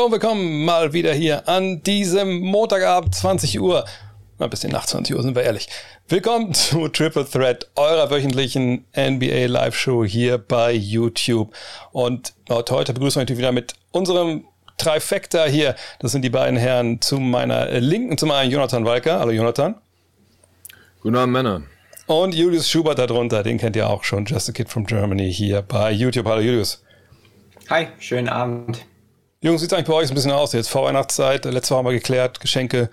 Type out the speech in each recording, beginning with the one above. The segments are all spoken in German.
Hallo und willkommen mal wieder hier an diesem Montagabend 20 Uhr. Mal bis den nach 20 Uhr, sind wir ehrlich. Willkommen zu Triple Threat, eurer wöchentlichen NBA Live Show hier bei YouTube. Und heute begrüßen wir natürlich wieder mit unserem Trifecta hier. Das sind die beiden Herren zu meiner Linken, zum einen Jonathan Walker. Hallo Jonathan. Guten Abend, Männer. Und Julius Schubert darunter, den kennt ihr auch schon, Just a Kid from Germany hier bei YouTube. Hallo Julius. Hi, schönen Abend. Jungs, sieht eigentlich bei euch ein bisschen aus? Jetzt Vorweihnachtszeit, letzte Woche haben wir geklärt, Geschenke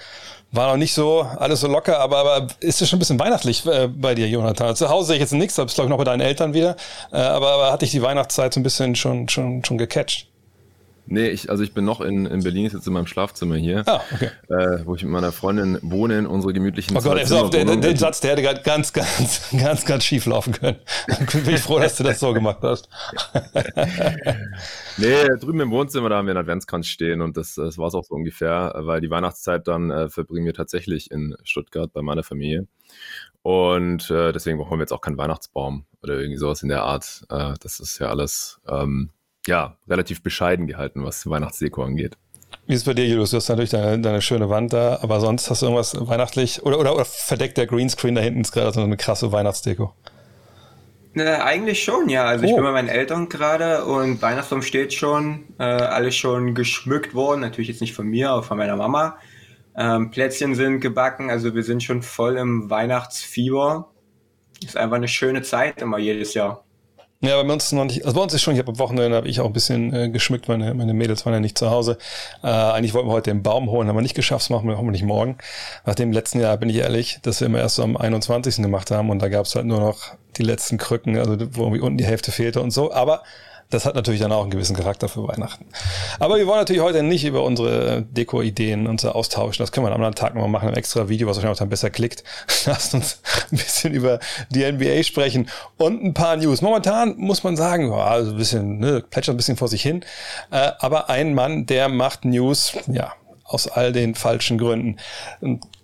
war noch nicht so, alles so locker, aber, aber ist es schon ein bisschen weihnachtlich äh, bei dir, Jonathan? Zu Hause sehe ich jetzt nichts, da bist glaube ich noch bei deinen Eltern wieder, äh, aber, aber hatte ich die Weihnachtszeit so ein bisschen schon, schon, schon gecatcht? Nee, ich, also ich bin noch in, in Berlin, ich sitze in meinem Schlafzimmer hier, ah, okay. äh, wo ich mit meiner Freundin wohne, in unsere gemütlichen Oh Gott, auf, der, der, der Satz, der hätte ganz, ganz, ganz, ganz schief laufen können. bin ich froh, dass du das so gemacht hast. nee, drüben im Wohnzimmer, da haben wir einen Adventskranz stehen und das, das war es auch so ungefähr, weil die Weihnachtszeit dann äh, verbringen wir tatsächlich in Stuttgart bei meiner Familie. Und äh, deswegen brauchen wir jetzt auch keinen Weihnachtsbaum oder irgendwie sowas in der Art. Äh, das ist ja alles... Ähm, ja, relativ bescheiden gehalten, was Weihnachtsdeko angeht. Wie ist es bei dir, Julius? Du hast natürlich deine, deine schöne Wand da, aber sonst hast du irgendwas weihnachtlich oder, oder, oder verdeckt der Greenscreen da hinten ist gerade so eine krasse Weihnachtsdeko? Ne, eigentlich schon, ja. Also oh. ich bin bei meinen Eltern gerade und Weihnachtsbaum steht schon, äh, alles schon geschmückt worden. Natürlich jetzt nicht von mir, aber von meiner Mama. Ähm, Plätzchen sind gebacken, also wir sind schon voll im Weihnachtsfieber. Ist einfach eine schöne Zeit immer jedes Jahr. Ja, bei uns ist noch nicht, also bei uns ist schon, ich habe am Wochenende habe ich auch ein bisschen äh, geschmückt, meine, meine Mädels waren ja nicht zu Hause. Äh, eigentlich wollten wir heute den Baum holen, haben wir nicht geschafft, das machen wir hoffentlich morgen. Nach dem letzten Jahr bin ich ehrlich, dass wir immer erst so am 21. gemacht haben und da gab es halt nur noch die letzten Krücken, also wo irgendwie unten die Hälfte fehlte und so. Aber das hat natürlich dann auch einen gewissen Charakter für Weihnachten. Aber wir wollen natürlich heute nicht über unsere Deko-Ideen und so austauschen. Das können wir am anderen Tag nochmal machen, ein extra Video, was euch auch dann besser klickt. Lasst uns ein bisschen über die NBA sprechen und ein paar News. Momentan muss man sagen, ja, also ein bisschen, ne, plätschert ein bisschen vor sich hin. Äh, aber ein Mann, der macht News, ja, aus all den falschen Gründen.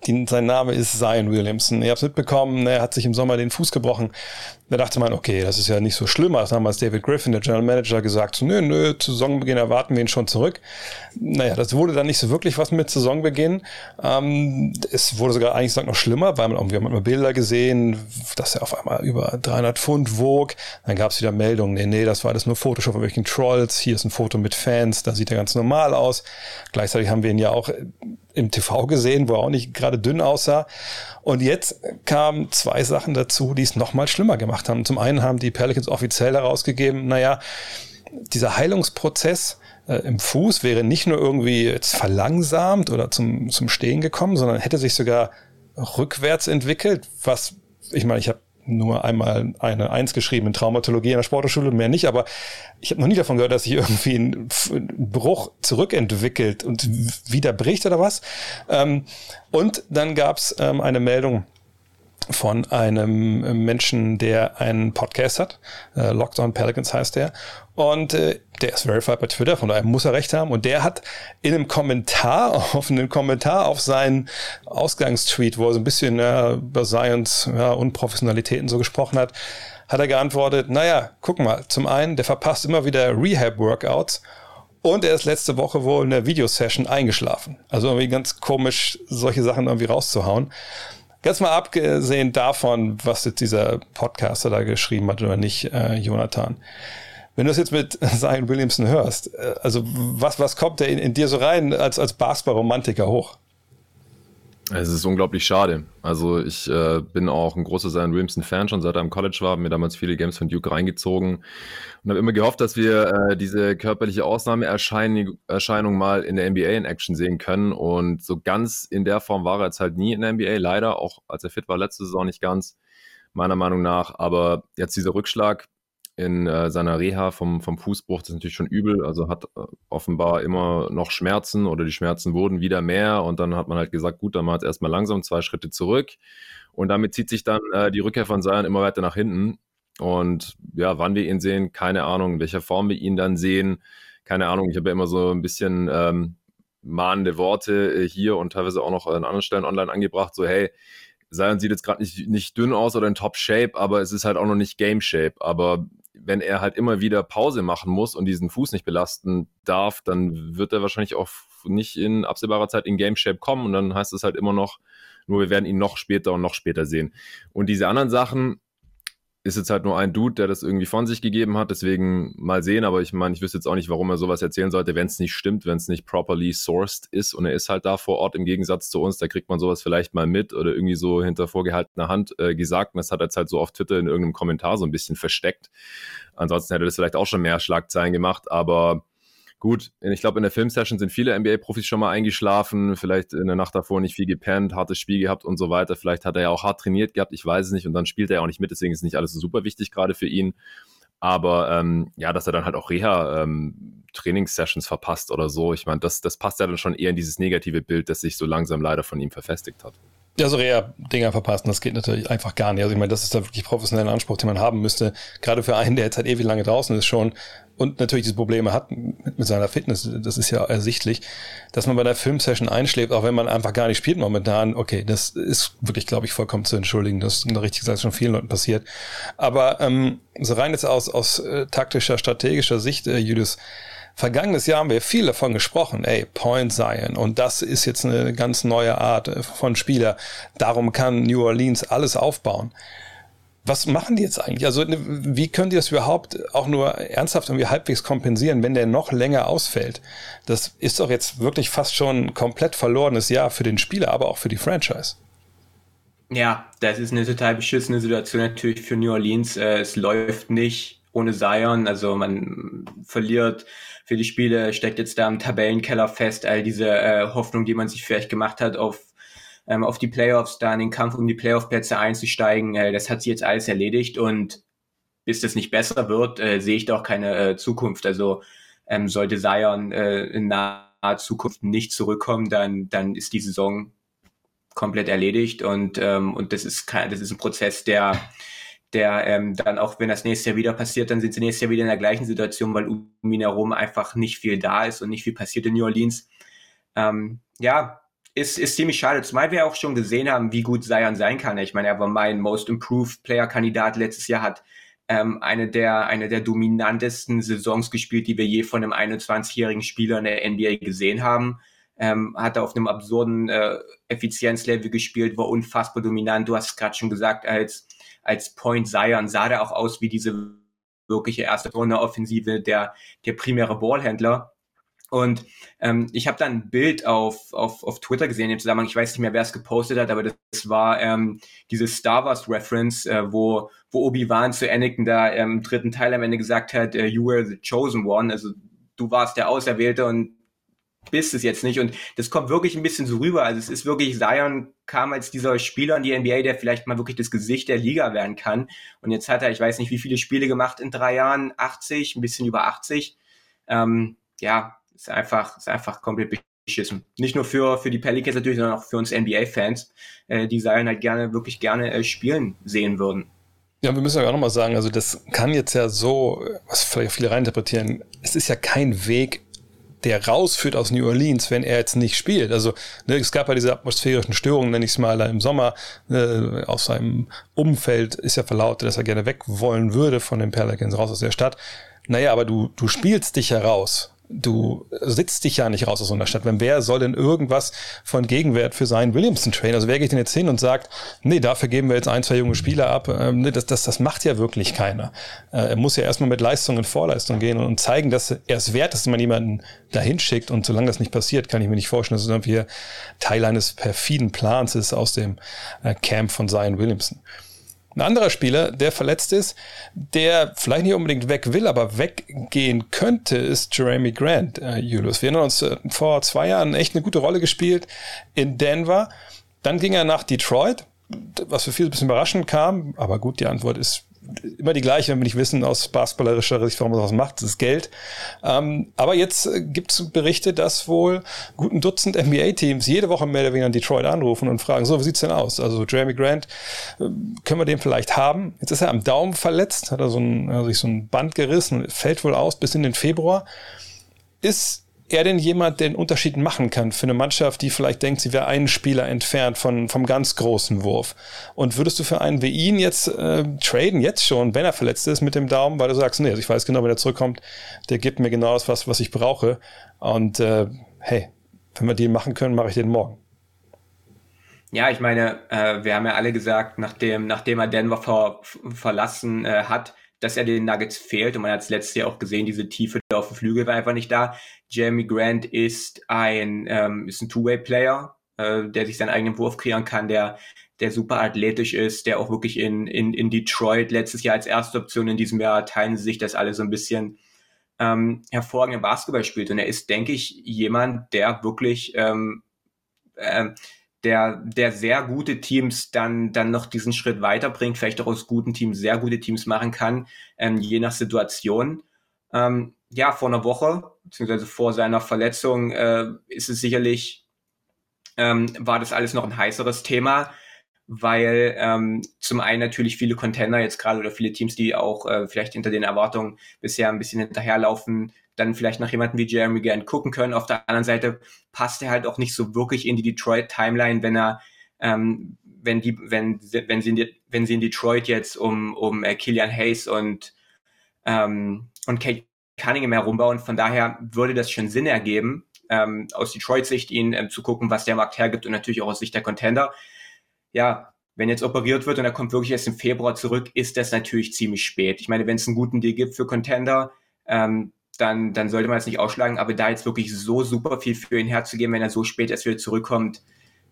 Die, sein Name ist Zion Williamson. Ihr habt es mitbekommen, er hat sich im Sommer den Fuß gebrochen. Da dachte man, okay, das ist ja nicht so schlimm. Das damals David Griffin, der General Manager, gesagt, nö, nö, zu Saisonbeginn erwarten wir ihn schon zurück. Naja, das wurde dann nicht so wirklich was mit Saisonbeginn. Ähm, es wurde sogar eigentlich noch schlimmer, weil man irgendwie hat man Bilder gesehen, dass er auf einmal über 300 Pfund wog. Dann gab es wieder Meldungen, nee, nee, das war alles nur Photoshop von welchen Trolls. Hier ist ein Foto mit Fans, da sieht er ganz normal aus. Gleichzeitig haben wir ihn ja auch im TV gesehen, wo er auch nicht gerade dünn aussah. Und jetzt kamen zwei Sachen dazu, die es noch mal schlimmer gemacht haben. Zum einen haben die Pelicans offiziell herausgegeben, naja, dieser Heilungsprozess äh, im Fuß wäre nicht nur irgendwie jetzt verlangsamt oder zum, zum Stehen gekommen, sondern hätte sich sogar rückwärts entwickelt, was ich meine, ich habe nur einmal eine Eins geschrieben in Traumatologie in der Sportschule, mehr nicht, aber ich habe noch nie davon gehört, dass sich irgendwie ein Bruch zurückentwickelt und wieder bricht oder was. Ähm, und dann gab es ähm, eine Meldung von einem Menschen, der einen Podcast hat. Äh, Locked on Pelicans heißt der. Und äh, der ist verified bei Twitter, von daher muss er recht haben. Und der hat in einem Kommentar, auf einen Kommentar auf seinen Ausgangstweet, wo er so ein bisschen äh, über Science ja, Unprofessionalitäten so gesprochen hat, hat er geantwortet, naja, guck mal, zum einen, der verpasst immer wieder Rehab-Workouts und er ist letzte Woche wohl in der Videosession eingeschlafen. Also irgendwie ganz komisch, solche Sachen irgendwie rauszuhauen. Ganz mal abgesehen davon, was jetzt dieser Podcaster da geschrieben hat oder nicht, äh, Jonathan. Wenn du es jetzt mit Zion Williamson hörst, äh, also was, was kommt da in, in dir so rein als, als Basketball-Romantiker hoch? Es ist unglaublich schade. Also ich äh, bin auch ein großer Zion Williamson-Fan schon seit er im College war, mir damals viele Games von Duke reingezogen und habe immer gehofft, dass wir äh, diese körperliche Ausnahmeerscheinung mal in der NBA in Action sehen können. Und so ganz in der Form war er jetzt halt nie in der NBA, leider, auch als er fit war letzte Saison nicht ganz, meiner Meinung nach. Aber jetzt dieser Rückschlag, in äh, seiner Reha vom, vom Fußbruch, das ist natürlich schon übel, also hat äh, offenbar immer noch Schmerzen oder die Schmerzen wurden wieder mehr. Und dann hat man halt gesagt, gut, dann mal jetzt erstmal langsam zwei Schritte zurück. Und damit zieht sich dann äh, die Rückkehr von Zion immer weiter nach hinten. Und ja, wann wir ihn sehen, keine Ahnung, in welcher Form wir ihn dann sehen, keine Ahnung, ich habe ja immer so ein bisschen ähm, mahnende Worte äh, hier und teilweise auch noch an anderen Stellen online angebracht, so hey, Zion sieht jetzt gerade nicht, nicht dünn aus oder in Top-Shape, aber es ist halt auch noch nicht Game-Shape. Aber wenn er halt immer wieder Pause machen muss und diesen Fuß nicht belasten darf, dann wird er wahrscheinlich auch nicht in absehbarer Zeit in Game Shape kommen und dann heißt es halt immer noch, nur wir werden ihn noch später und noch später sehen. Und diese anderen Sachen, ist jetzt halt nur ein Dude, der das irgendwie von sich gegeben hat. Deswegen mal sehen. Aber ich meine, ich wüsste jetzt auch nicht, warum er sowas erzählen sollte, wenn es nicht stimmt, wenn es nicht properly sourced ist. Und er ist halt da vor Ort im Gegensatz zu uns. Da kriegt man sowas vielleicht mal mit oder irgendwie so hinter vorgehaltener Hand äh, gesagt. Und das hat er jetzt halt so auf Twitter in irgendeinem Kommentar so ein bisschen versteckt. Ansonsten hätte das vielleicht auch schon mehr Schlagzeilen gemacht. Aber Gut, ich glaube, in der Filmsession sind viele NBA-Profis schon mal eingeschlafen, vielleicht in der Nacht davor nicht viel gepennt, hartes Spiel gehabt und so weiter. Vielleicht hat er ja auch hart trainiert gehabt, ich weiß es nicht. Und dann spielt er ja auch nicht mit, deswegen ist nicht alles so super wichtig gerade für ihn. Aber ähm, ja, dass er dann halt auch Reha-Trainingssessions ähm, verpasst oder so, ich meine, das, das passt ja dann schon eher in dieses negative Bild, das sich so langsam leider von ihm verfestigt hat. Ja, so Reha-Dinger verpassen, das geht natürlich einfach gar nicht. Also ich meine, das ist da wirklich professioneller Anspruch, den man haben müsste. Gerade für einen, der jetzt halt ewig lange draußen ist schon und natürlich diese Probleme hat mit, mit seiner Fitness, das ist ja ersichtlich, dass man bei der Filmsession einschläft, auch wenn man einfach gar nicht spielt momentan. Okay, das ist wirklich, glaube ich, vollkommen zu entschuldigen. Das ist richtig gesagt schon vielen Leuten passiert. Aber ähm, so rein jetzt aus, aus äh, taktischer, strategischer Sicht, äh, Julius, Vergangenes Jahr haben wir viel davon gesprochen, ey, Point Zion. Und das ist jetzt eine ganz neue Art äh, von Spieler. Darum kann New Orleans alles aufbauen. Was machen die jetzt eigentlich? Also, ne, wie können die das überhaupt auch nur ernsthaft irgendwie halbwegs kompensieren, wenn der noch länger ausfällt? Das ist doch jetzt wirklich fast schon ein komplett verlorenes Jahr für den Spieler, aber auch für die Franchise. Ja, das ist eine total beschissene Situation natürlich für New Orleans. Äh, es läuft nicht ohne Zion. Also man verliert für die Spiele, steckt jetzt da im Tabellenkeller fest, all diese äh, Hoffnung, die man sich vielleicht gemacht hat auf ähm, auf die Playoffs, da in den Kampf um die Playoff-Plätze einzusteigen, äh, das hat sich jetzt alles erledigt und bis das nicht besser wird, äh, sehe ich doch keine äh, Zukunft. Also ähm, sollte Zion äh, in naher Zukunft nicht zurückkommen, dann, dann ist die Saison komplett erledigt und, ähm, und das ist kein, das ist ein Prozess, der der ähm, dann auch, wenn das nächste Jahr wieder passiert, dann sind sie nächstes Jahr wieder in der gleichen Situation, weil um ihn herum einfach nicht viel da ist und nicht viel passiert in New Orleans. Ähm, ja, ist, ist ziemlich schade, zumal wir auch schon gesehen haben, wie gut Zion sein kann. Ich meine, er war mein Most Improved Player Kandidat letztes Jahr, hat ähm, eine der eine der dominantesten Saisons gespielt, die wir je von einem 21-jährigen Spieler in der NBA gesehen haben. Ähm, hat er auf einem absurden äh, Effizienzlevel gespielt, war unfassbar dominant. Du hast es gerade schon gesagt, als als Point Zion sah der auch aus wie diese wirkliche erste Runde Offensive, der, der primäre Ballhändler. Und ähm, ich habe dann ein Bild auf, auf, auf Twitter gesehen im Zusammenhang, ich weiß nicht mehr, wer es gepostet hat, aber das war ähm, diese Star Wars Reference, äh, wo, wo Obi-Wan zu Anakin da ähm, im dritten Teil am Ende gesagt hat, uh, you were the chosen one, also du warst der Auserwählte und bist es jetzt nicht. Und das kommt wirklich ein bisschen so rüber. Also es ist wirklich, Zion kam als dieser Spieler in die NBA, der vielleicht mal wirklich das Gesicht der Liga werden kann. Und jetzt hat er, ich weiß nicht, wie viele Spiele gemacht in drei Jahren, 80, ein bisschen über 80. Ähm, ja, ist einfach, ist einfach komplett beschissen. Nicht nur für, für die Pelicans natürlich, sondern auch für uns NBA-Fans, äh, die Zion halt gerne, wirklich gerne äh, spielen sehen würden. Ja, wir müssen ja auch nochmal sagen, also das kann jetzt ja so, was vielleicht viele reininterpretieren, es ist ja kein Weg der rausführt aus New Orleans, wenn er jetzt nicht spielt. Also ne, es gab ja diese atmosphärischen Störungen, nenne ich es mal, im Sommer äh, aus seinem Umfeld ist ja verlautet, dass er gerne weg wollen würde von den Pelicans raus aus der Stadt. Naja, aber du, du spielst dich heraus du sitzt dich ja nicht raus aus so einer Stadt. Wenn wer soll denn irgendwas von Gegenwert für seinen Williamson trainen? Also wer geht denn jetzt hin und sagt, nee, dafür geben wir jetzt ein, zwei junge Spieler ab? Ähm, nee, das, das, das macht ja wirklich keiner. Äh, er muss ja erstmal mit Leistung in Vorleistung gehen und, zeigen, dass er es wert ist, dass man jemanden dahin schickt. Und solange das nicht passiert, kann ich mir nicht vorstellen, dass es irgendwie Teil eines perfiden Plans ist aus dem äh, Camp von Zion Williamson. Ein anderer Spieler, der verletzt ist, der vielleicht nicht unbedingt weg will, aber weggehen könnte, ist Jeremy Grant, äh, Julius. Wir erinnern uns äh, vor zwei Jahren echt eine gute Rolle gespielt in Denver. Dann ging er nach Detroit, was für viele ein bisschen überraschend kam. Aber gut, die Antwort ist immer die gleiche, wenn wir nicht wissen aus basketballerischer Sicht, warum man sowas macht, das ist Geld. Ähm, aber jetzt äh, gibt es Berichte, dass wohl guten Dutzend NBA-Teams jede Woche mehr oder weniger in Detroit anrufen und fragen, so, wie sieht's denn aus? Also Jeremy Grant, äh, können wir den vielleicht haben? Jetzt ist er am Daumen verletzt, hat er so ein, also sich so ein Band gerissen und fällt wohl aus bis in den Februar. Ist er denn jemand, der den Unterschied machen kann für eine Mannschaft, die vielleicht denkt, sie wäre einen Spieler entfernt von, vom ganz großen Wurf? Und würdest du für einen wie ihn jetzt äh, traden, jetzt schon, wenn er verletzt ist, mit dem Daumen, weil du sagst, nee, also ich weiß genau, wenn er zurückkommt, der gibt mir genau das, was, was ich brauche. Und äh, hey, wenn wir den machen können, mache ich den morgen. Ja, ich meine, äh, wir haben ja alle gesagt, nachdem, nachdem er Denver ver, verlassen äh, hat, dass er den Nuggets fehlt. Und man hat es letztes Jahr auch gesehen, diese Tiefe auf dem Flügel war einfach nicht da. Jeremy Grant ist ein, ähm, ist ein Two-Way-Player, äh, der sich seinen eigenen Wurf kreieren kann, der, der super athletisch ist, der auch wirklich in, in, in Detroit letztes Jahr als erste Option in diesem Jahr teilen sie sich das alle so ein bisschen ähm, hervorragenden Basketball spielt. Und er ist, denke ich, jemand, der wirklich ähm, äh, der, der sehr gute Teams dann, dann noch diesen Schritt weiterbringt, vielleicht auch aus guten Teams sehr gute Teams machen kann, ähm, je nach Situation. Ähm, ja, vor einer Woche, beziehungsweise vor seiner Verletzung, äh, ist es sicherlich, ähm, war das alles noch ein heißeres Thema, weil ähm, zum einen natürlich viele Contender jetzt gerade oder viele Teams, die auch äh, vielleicht hinter den Erwartungen bisher ein bisschen hinterherlaufen, dann vielleicht nach jemandem wie Jeremy Grant gucken können. Auf der anderen Seite passt er halt auch nicht so wirklich in die Detroit-Timeline, wenn er, ähm, wenn die, wenn, wenn sie in, wenn sie in Detroit jetzt um, um äh, Killian Hayes und, ähm, und Kate Cunningham herumbauen. Von daher würde das schon Sinn ergeben, ähm, aus Detroit-Sicht ihn ähm, zu gucken, was der Markt hergibt und natürlich auch aus Sicht der Contender. Ja, wenn jetzt operiert wird und er kommt wirklich erst im Februar zurück, ist das natürlich ziemlich spät. Ich meine, wenn es einen guten Deal gibt für Contender, ähm, dann, dann sollte man es nicht ausschlagen. Aber da jetzt wirklich so super viel für ihn herzugeben, wenn er so spät erst wieder zurückkommt,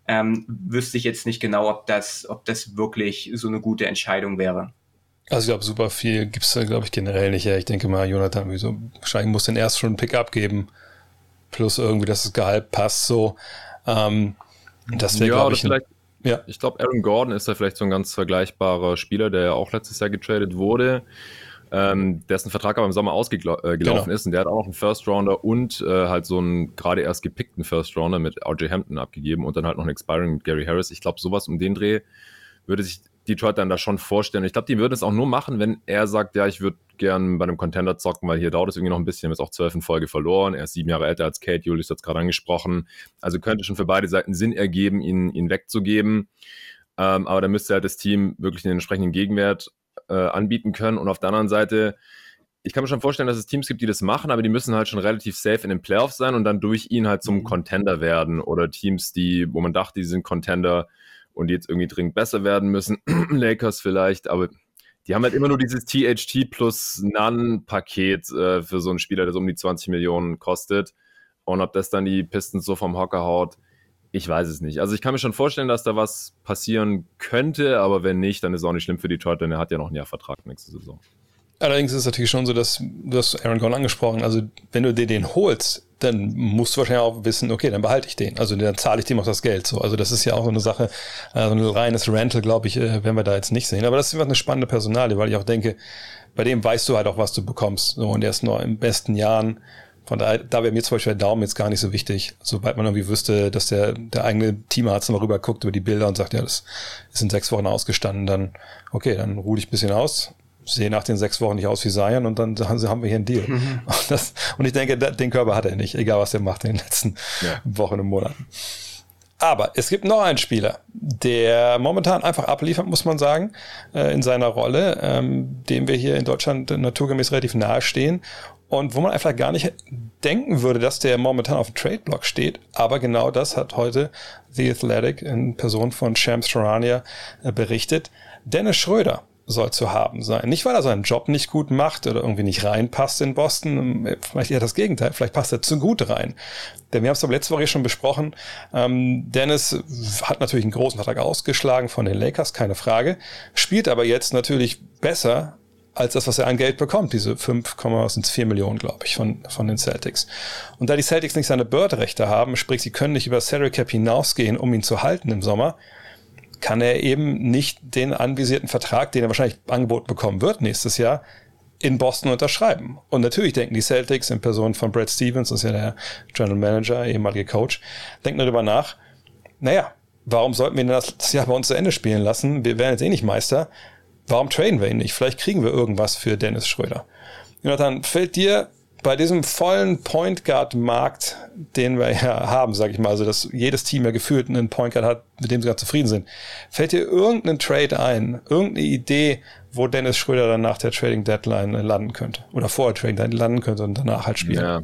ähm, wüsste ich jetzt nicht genau, ob das, ob das wirklich so eine gute Entscheidung wäre. Also ich glaube, super viel gibt es, glaube ich, generell nicht. Ja, ich denke mal, Jonathan, wieso, wahrscheinlich muss den erst schon einen Pickup geben, plus irgendwie, dass das Gehalt passt so. Ähm, das wäre, ja, glaube ich, vielleicht, ja. Ich glaube, Aaron Gordon ist da vielleicht so ein ganz vergleichbarer Spieler, der ja auch letztes Jahr getradet wurde ähm, dessen Vertrag aber im Sommer ausgelaufen äh, genau. ist und der hat auch noch einen First Rounder und äh, halt so einen gerade erst gepickten First Rounder mit RJ Hampton abgegeben und dann halt noch einen Expiring mit Gary Harris. Ich glaube, sowas um den Dreh würde sich Detroit dann da schon vorstellen. Ich glaube, die würden es auch nur machen, wenn er sagt, ja, ich würde gern bei einem Contender zocken, weil hier dauert es irgendwie noch ein bisschen. Wir haben jetzt auch zwölf in Folge verloren. Er ist sieben Jahre älter als Kate. Julius hat es gerade angesprochen. Also könnte schon für beide Seiten Sinn ergeben, ihn, ihn wegzugeben. Ähm, aber dann müsste halt das Team wirklich den entsprechenden Gegenwert äh, anbieten können. Und auf der anderen Seite, ich kann mir schon vorstellen, dass es Teams gibt, die das machen, aber die müssen halt schon relativ safe in den Playoffs sein und dann durch ihn halt zum mhm. Contender werden. Oder Teams, die, wo man dachte, die sind Contender und die jetzt irgendwie dringend besser werden müssen. Lakers vielleicht, aber die haben halt immer nur dieses THT plus None-Paket äh, für so einen Spieler, der so um die 20 Millionen kostet. Und ob das dann die Pistons so vom Hocker haut, ich weiß es nicht. Also ich kann mir schon vorstellen, dass da was passieren könnte, aber wenn nicht, dann ist es auch nicht schlimm für Detroit, denn er hat ja noch ein Jahr Vertrag nächste Saison. Allerdings ist es natürlich schon so, dass du hast Aaron Gordon angesprochen, also wenn du dir den holst, dann musst du wahrscheinlich auch wissen, okay, dann behalte ich den. Also dann zahle ich dem auch das Geld. So, also das ist ja auch so eine Sache, also ein reines Rental, glaube ich, äh, werden wir da jetzt nicht sehen. Aber das ist einfach eine spannende Personalie, weil ich auch denke, bei dem weißt du halt auch, was du bekommst. So, und er ist noch in besten Jahren von daher, da wäre mir zum Beispiel der Daumen jetzt gar nicht so wichtig. Sobald man irgendwie wüsste, dass der, der eigene Teamarzt mal rüber guckt über die Bilder und sagt, ja, das ist in sechs Wochen ausgestanden, dann, okay, dann ruhe ich ein bisschen aus, sehe nach den sechs Wochen nicht aus wie Zion und dann haben wir hier einen Deal. Mhm. Und, das, und ich denke, den Körper hat er nicht, egal was er macht in den letzten ja. Wochen und Monaten. Aber es gibt noch einen Spieler, der momentan einfach abliefert, muss man sagen, äh, in seiner Rolle, ähm, dem wir hier in Deutschland naturgemäß relativ nahe stehen und wo man einfach gar nicht denken würde, dass der momentan auf dem Trade-Block steht. Aber genau das hat heute The Athletic in Person von Shams Charania äh, berichtet. Dennis Schröder soll zu haben sein. Nicht, weil er seinen Job nicht gut macht oder irgendwie nicht reinpasst in Boston. Vielleicht eher das Gegenteil. Vielleicht passt er zu gut rein. Denn wir haben es aber letzte Woche schon besprochen. Ähm, Dennis hat natürlich einen großen Vertrag ausgeschlagen von den Lakers, keine Frage. Spielt aber jetzt natürlich besser als das, was er an Geld bekommt, diese 5, sind 4 Millionen, glaube ich, von, von den Celtics. Und da die Celtics nicht seine Bird-Rechte haben, sprich, sie können nicht über Salary Cap hinausgehen, um ihn zu halten im Sommer, kann er eben nicht den anvisierten Vertrag, den er wahrscheinlich angeboten bekommen wird nächstes Jahr, in Boston unterschreiben. Und natürlich denken die Celtics in Person von Brad Stevens, das ist ja der General Manager, ehemalige Coach, denken darüber nach, naja, warum sollten wir das Jahr bei uns zu Ende spielen lassen? Wir werden jetzt eh nicht Meister Warum traden wir ihn nicht? Vielleicht kriegen wir irgendwas für Dennis Schröder. Jonathan, fällt dir bei diesem vollen Point Guard Markt, den wir ja haben, sag ich mal, also dass jedes Team ja gefühlt einen Point Guard hat, mit dem sie gerade zufrieden sind, fällt dir irgendein Trade ein, irgendeine Idee, wo Dennis Schröder dann nach der Trading Deadline landen könnte oder vor der Trading Deadline landen könnte und danach halt spielen? Ja,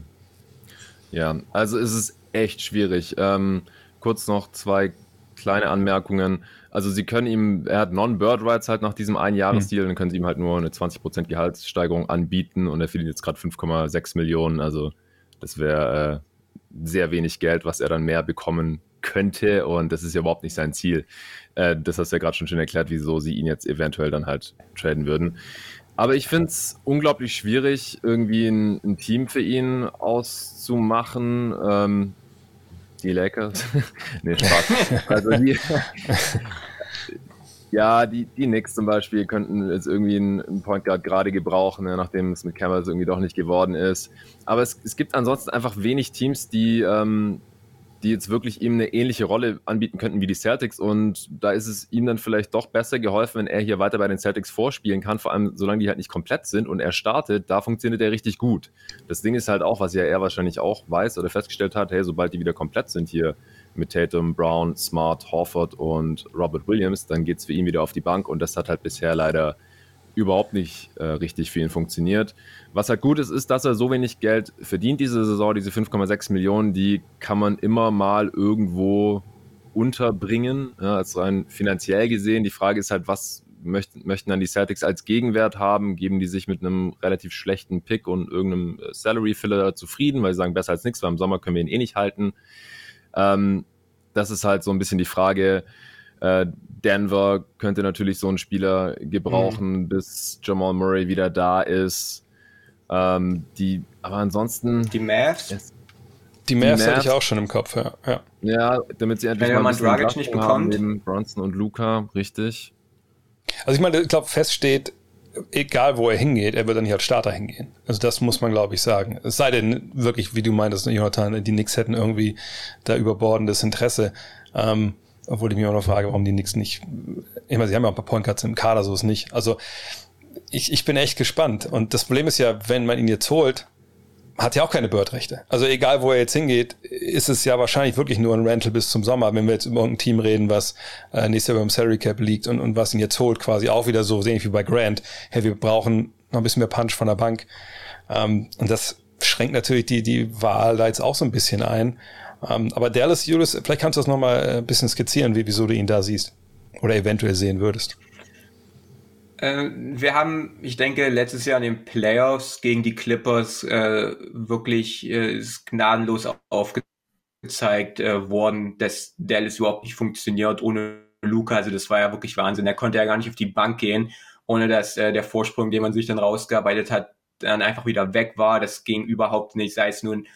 ja also es ist echt schwierig. Ähm, kurz noch zwei kleine Anmerkungen. Also sie können ihm, er hat Non-Bird Rights halt nach diesem Einjahresdeal, hm. dann können sie ihm halt nur eine 20% Gehaltssteigerung anbieten und er verdient jetzt gerade 5,6 Millionen. Also das wäre äh, sehr wenig Geld, was er dann mehr bekommen könnte und das ist ja überhaupt nicht sein Ziel. Äh, das hast du ja gerade schon schön erklärt, wieso sie ihn jetzt eventuell dann halt traden würden. Aber ich finde es unglaublich schwierig, irgendwie ein, ein, Team für ihn auszumachen. Ähm, die Lakers. nee, Spaß. also die, ja, die, die Knicks zum Beispiel könnten jetzt irgendwie einen Point Guard gerade gebrauchen, ne, nachdem es mit Cameras irgendwie doch nicht geworden ist. Aber es, es gibt ansonsten einfach wenig Teams, die ähm, die jetzt wirklich ihm eine ähnliche Rolle anbieten könnten wie die Celtics. Und da ist es ihm dann vielleicht doch besser geholfen, wenn er hier weiter bei den Celtics vorspielen kann, vor allem solange die halt nicht komplett sind und er startet, da funktioniert er richtig gut. Das Ding ist halt auch, was ja er wahrscheinlich auch weiß oder festgestellt hat, hey, sobald die wieder komplett sind hier mit Tatum, Brown, Smart, Horford und Robert Williams, dann geht es für ihn wieder auf die Bank und das hat halt bisher leider überhaupt nicht äh, richtig für ihn funktioniert. Was halt gut ist, ist, dass er so wenig Geld verdient diese Saison, diese 5,6 Millionen, die kann man immer mal irgendwo unterbringen, ja, als rein finanziell gesehen. Die Frage ist halt, was möchten, möchten dann die Celtics als Gegenwert haben? Geben die sich mit einem relativ schlechten Pick und irgendeinem äh, Salary-Filler zufrieden, weil sie sagen, besser als nichts, weil im Sommer können wir ihn eh nicht halten. Ähm, das ist halt so ein bisschen die Frage, äh, Denver könnte natürlich so einen Spieler gebrauchen, mhm. bis Jamal Murray wieder da ist. Ähm, die, aber ansonsten. Die Mavs? Die Mavs, die hatte ich auch schon im Kopf, ja. Ja, ja damit sie endlich Wenn mal man Dragic nicht bekommt. Haben, Bronson und Luca, richtig. Also ich meine, ich glaube, feststeht, egal wo er hingeht, er wird dann nicht als Starter hingehen. Also das muss man, glaube ich, sagen. Es sei denn, wirklich, wie du meintest, Jonathan, die Knicks hätten irgendwie da überbordendes Interesse. Ähm, obwohl ich mir auch noch frage, warum die Knicks nicht, ich meine, sie haben ja ein paar Point Guards im Kader, so ist nicht. Also ich, ich bin echt gespannt. Und das Problem ist ja, wenn man ihn jetzt holt, hat ja auch keine Bird-Rechte. Also egal, wo er jetzt hingeht, ist es ja wahrscheinlich wirklich nur ein Rental bis zum Sommer, wenn wir jetzt über irgendein Team reden, was äh, nächstes Jahr beim Salary Cap liegt und, und was ihn jetzt holt, quasi auch wieder so, ähnlich wie bei Grant. Hey, wir brauchen noch ein bisschen mehr Punch von der Bank. Ähm, und das schränkt natürlich die, die Wahl da jetzt auch so ein bisschen ein. Ähm, aber Dallas, Julius, vielleicht kannst du das nochmal äh, ein bisschen skizzieren, wie, wieso du ihn da siehst oder eventuell sehen würdest. Äh, wir haben, ich denke, letztes Jahr in den Playoffs gegen die Clippers äh, wirklich äh, gnadenlos aufgezeigt äh, worden, dass Dallas überhaupt nicht funktioniert ohne Luca. Also das war ja wirklich Wahnsinn. Er konnte ja gar nicht auf die Bank gehen, ohne dass äh, der Vorsprung, den man sich dann rausgearbeitet hat, dann einfach wieder weg war. Das ging überhaupt nicht, sei es nun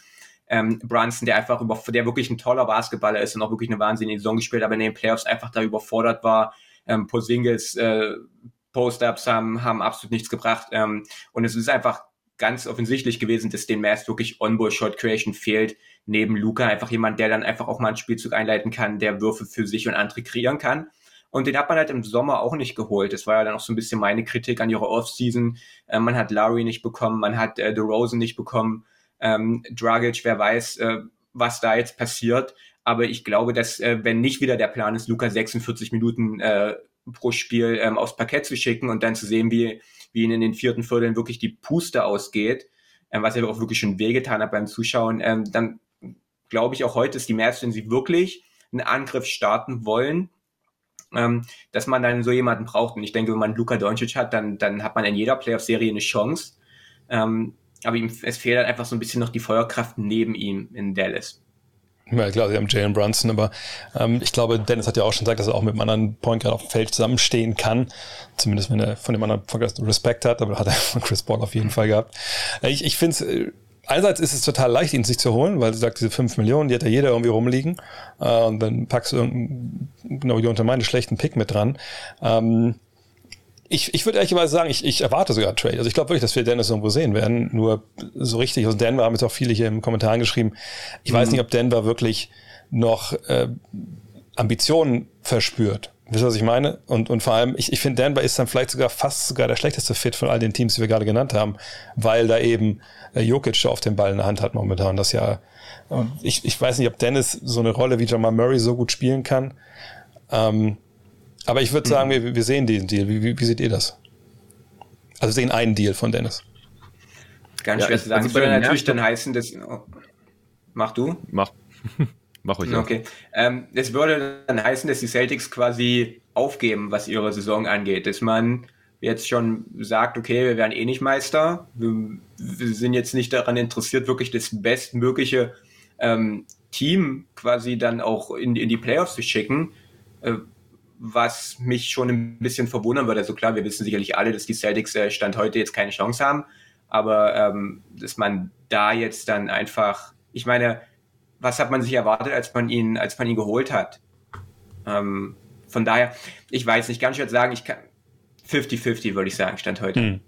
ähm, Brunson, der einfach über, der wirklich ein toller Basketballer ist und auch wirklich eine wahnsinnige Saison gespielt, aber in den Playoffs einfach da überfordert war. Ähm, Posingles äh, Post-Ups haben, haben absolut nichts gebracht. Ähm, und es ist einfach ganz offensichtlich gewesen, dass den Mavs wirklich On-Ball-Shot-Creation fehlt. Neben Luca einfach jemand, der dann einfach auch mal einen Spielzug einleiten kann, der Würfe für sich und andere kreieren kann. Und den hat man halt im Sommer auch nicht geholt. Das war ja dann auch so ein bisschen meine Kritik an ihrer Offseason. Äh, man hat Lowry nicht bekommen, man hat äh, Rosen nicht bekommen ähm, Dragic, wer weiß, äh, was da jetzt passiert. Aber ich glaube, dass äh, wenn nicht wieder der Plan ist, Luca 46 Minuten äh, pro Spiel ähm, aufs Parkett zu schicken und dann zu sehen, wie, wie ihnen in den vierten Vierteln wirklich die Puste ausgeht, ähm, was ja auch wirklich schon wehgetan hat beim Zuschauen, ähm, dann glaube ich auch heute ist die Mavs, wenn sie wirklich einen Angriff starten wollen, ähm, dass man dann so jemanden braucht. Und ich denke, wenn man Luka Doncic hat, dann, dann hat man in jeder Playoff-Serie eine Chance. Ähm, aber ihm, es fehlt halt einfach so ein bisschen noch die Feuerkraft neben ihm in Dallas. Ja, klar, sie haben Jalen Brunson, aber ähm, ich glaube, Dennis hat ja auch schon gesagt, dass er auch mit einem anderen Point Guard auf dem Feld zusammenstehen kann. Zumindest wenn er von dem anderen Point Guard Respekt hat, aber hat er von Chris Paul auf jeden Fall gehabt. Äh, ich, ich finde es, äh, einerseits ist es total leicht, ihn sich zu holen, weil du sagst, diese 5 Millionen, die hat ja jeder irgendwie rumliegen. Äh, und dann packst du irgendeinen, genau wie unter meinen schlechten Pick mit dran. Ähm, ich, ich würde ehrlicherweise sagen, ich, ich erwarte sogar Trade. Also ich glaube wirklich, dass wir Dennis irgendwo sehen werden. Nur so richtig, also Denver haben jetzt auch viele hier im Kommentar geschrieben. Ich mhm. weiß nicht, ob Denver wirklich noch äh, Ambitionen verspürt. Wisst ihr, was ich meine? Und, und vor allem, ich, ich finde, Denver ist dann vielleicht sogar fast sogar der schlechteste Fit von all den Teams, die wir gerade genannt haben, weil da eben äh, Jokic auf den Ball in der Hand hat momentan. Das ja, und ich, ich weiß nicht, ob Dennis so eine Rolle wie Jamal Murray so gut spielen kann. Ähm, aber ich würde sagen, mhm. wir, wir sehen diesen Deal. Wie, wie, wie seht ihr das? Also sehen einen Deal von Dennis. Ganz ja, schwer zu sagen. Also das würde natürlich dann heißen, dass. Oh, mach du? Mach. Mach euch Okay. Ähm, das würde dann heißen, dass die Celtics quasi aufgeben, was ihre Saison angeht. Dass man jetzt schon sagt, okay, wir werden eh nicht Meister. Wir, wir sind jetzt nicht daran interessiert, wirklich das bestmögliche ähm, Team quasi dann auch in, in die Playoffs zu schicken. Äh, was mich schon ein bisschen verwundern würde. Also klar, wir wissen sicherlich alle, dass die Celtics äh, Stand heute jetzt keine Chance haben. Aber ähm, dass man da jetzt dann einfach, ich meine, was hat man sich erwartet, als man ihn, als man ihn geholt hat? Ähm, von daher, ich weiß nicht, ganz schwer sagen, ich kann 50-50 würde ich sagen, Stand heute. Hm.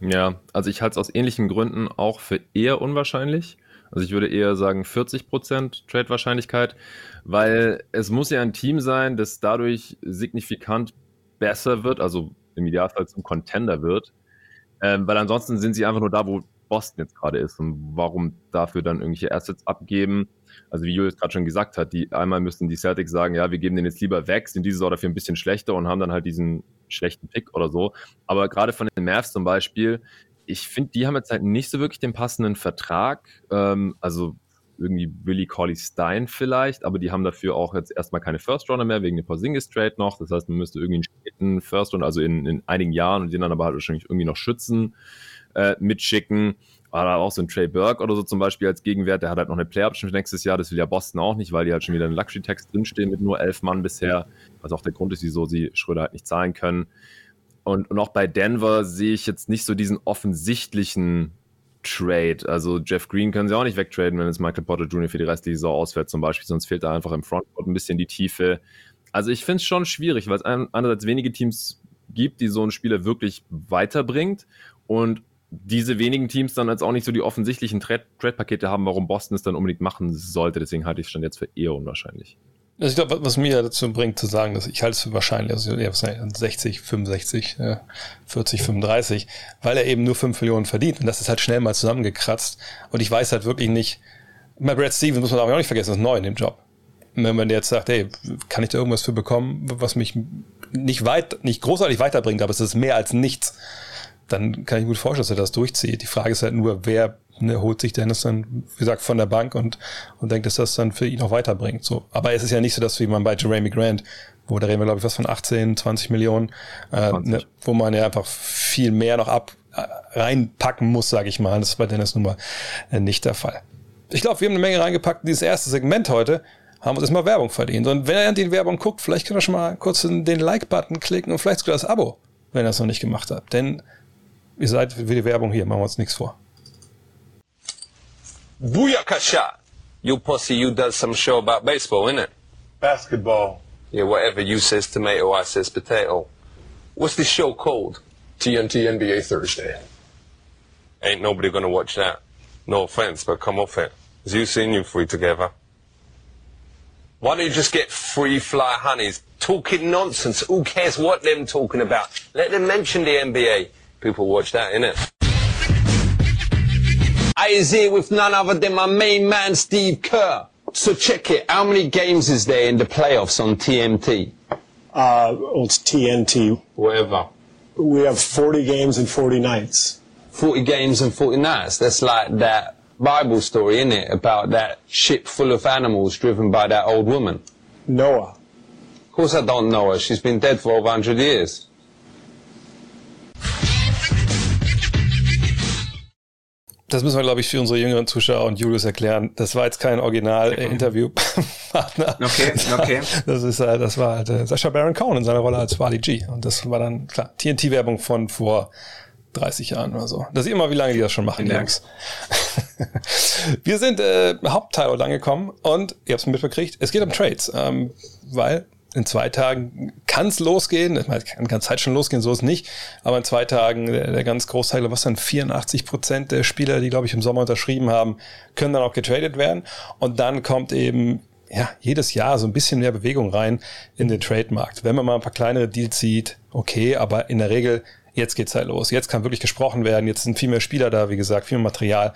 Ja, also ich halte es aus ähnlichen Gründen auch für eher unwahrscheinlich. Also ich würde eher sagen 40% Trade-Wahrscheinlichkeit, weil es muss ja ein Team sein, das dadurch signifikant besser wird, also im Idealfall zum Contender wird. Ähm, weil ansonsten sind sie einfach nur da, wo Boston jetzt gerade ist und warum dafür dann irgendwelche Assets abgeben. Also wie Julius gerade schon gesagt hat, die einmal müssten die Celtics sagen, ja, wir geben den jetzt lieber weg, sind diese Saison dafür ein bisschen schlechter und haben dann halt diesen schlechten Pick oder so. Aber gerade von den Mavs zum Beispiel, ich finde, die haben jetzt halt nicht so wirklich den passenden Vertrag. Ähm, also irgendwie Willie Colley Stein vielleicht, aber die haben dafür auch jetzt erstmal keine First Runner mehr wegen dem Porzingis Trade noch. Das heißt, man müsste irgendwie einen späten First Runner, also in, in einigen Jahren und den dann aber halt wahrscheinlich irgendwie noch schützen äh, mitschicken. Oder auch so ein Trey Burke oder so zum Beispiel als Gegenwert, der hat halt noch eine Play-Option für nächstes Jahr. Das will ja Boston auch nicht, weil die halt schon wieder einen Luxury-Text drinstehen mit nur elf Mann bisher. Was auch der Grund ist, wieso sie Schröder halt nicht zahlen können. Und, und auch bei Denver sehe ich jetzt nicht so diesen offensichtlichen Trade. Also Jeff Green können sie auch nicht wegtraden, wenn es Michael Potter Jr. für die restliche Saison ausfällt zum Beispiel, sonst fehlt da einfach im Frontcourt ein bisschen die Tiefe. Also ich finde es schon schwierig, weil es einerseits wenige Teams gibt, die so einen Spieler wirklich weiterbringt und diese wenigen Teams dann als auch nicht so die offensichtlichen Trade-Pakete haben, warum Boston es dann unbedingt machen sollte. Deswegen halte ich es schon jetzt für eher unwahrscheinlich. Also ich glaube, was mir dazu bringt zu sagen, dass ich halte es für wahrscheinlich, also ja, 60, 65, 40, 35, weil er eben nur 5 Millionen verdient und das ist halt schnell mal zusammengekratzt und ich weiß halt wirklich nicht, bei Brad Stevens muss man auch nicht vergessen, ist neu in dem Job. wenn man jetzt sagt, hey, kann ich da irgendwas für bekommen, was mich nicht weit, nicht großartig weiterbringt, aber es ist mehr als nichts dann kann ich mir gut vorstellen, dass er das durchzieht. Die Frage ist halt nur, wer ne, holt sich Dennis dann, wie gesagt, von der Bank und, und denkt, dass das dann für ihn auch weiterbringt. So. Aber es ist ja nicht so, dass wie man bei Jeremy Grant, wo da reden wir, glaube ich, was von 18, 20 Millionen, äh, 20. Ne, wo man ja einfach viel mehr noch ab äh, reinpacken muss, sage ich mal. Das ist bei Dennis nun mal äh, nicht der Fall. Ich glaube, wir haben eine Menge reingepackt in dieses erste Segment heute haben uns erstmal Werbung verdient. Und wenn er die Werbung guckt, vielleicht könnt ihr schon mal kurz den Like-Button klicken und vielleicht sogar das Abo, wenn ihr es noch nicht gemacht habt. Denn Ihr seid für die Werbung hier, machen wir uns nichts vor. Booyakasha! You pussy, you does some show about baseball, innit? Basketball. Yeah, whatever you says tomato, I says potato. What's the show called? TNT NBA Thursday. Ain't nobody gonna watch that. No offense, but come off it. As you seen you three together. Why don't you just get free fly honeys? Talking nonsense. Who cares what them talking about? Let them mention the NBA. People watch that, innit? I is here with none other than my main man, Steve Kerr. So check it. How many games is there in the playoffs on TMT? Uh, well, it's TNT. Whatever. We have 40 games and 40 nights. 40 games and 40 nights. That's like that Bible story, isn't it? About that ship full of animals driven by that old woman. Noah. Of course I don't know her. She's been dead for over 100 years. Das müssen wir, glaube ich, für unsere jüngeren Zuschauer und Julius erklären. Das war jetzt kein Original-Interviewpartner. Okay, okay. Das ist, äh, das war halt äh, Sascha Baron Cohen in seiner Rolle als Wally G. Und das war dann, klar, TNT-Werbung von vor 30 Jahren oder so. Das ist immer, wie lange die das schon machen, Jungs. wir sind äh, Hauptteil angekommen und ihr habt es mitbekriegt, es geht um Trades, ähm, weil in zwei Tagen kann es losgehen. Ich meine, kann, kann Zeit schon losgehen, so ist es nicht. Aber in zwei Tagen, der, der ganz Großteil, was dann 84 Prozent der Spieler, die, glaube ich, im Sommer unterschrieben haben, können dann auch getradet werden. Und dann kommt eben ja, jedes Jahr so ein bisschen mehr Bewegung rein in den Trademarkt. Wenn man mal ein paar kleinere Deals sieht, okay, aber in der Regel jetzt geht's halt los. Jetzt kann wirklich gesprochen werden. Jetzt sind viel mehr Spieler da, wie gesagt, viel mehr Material,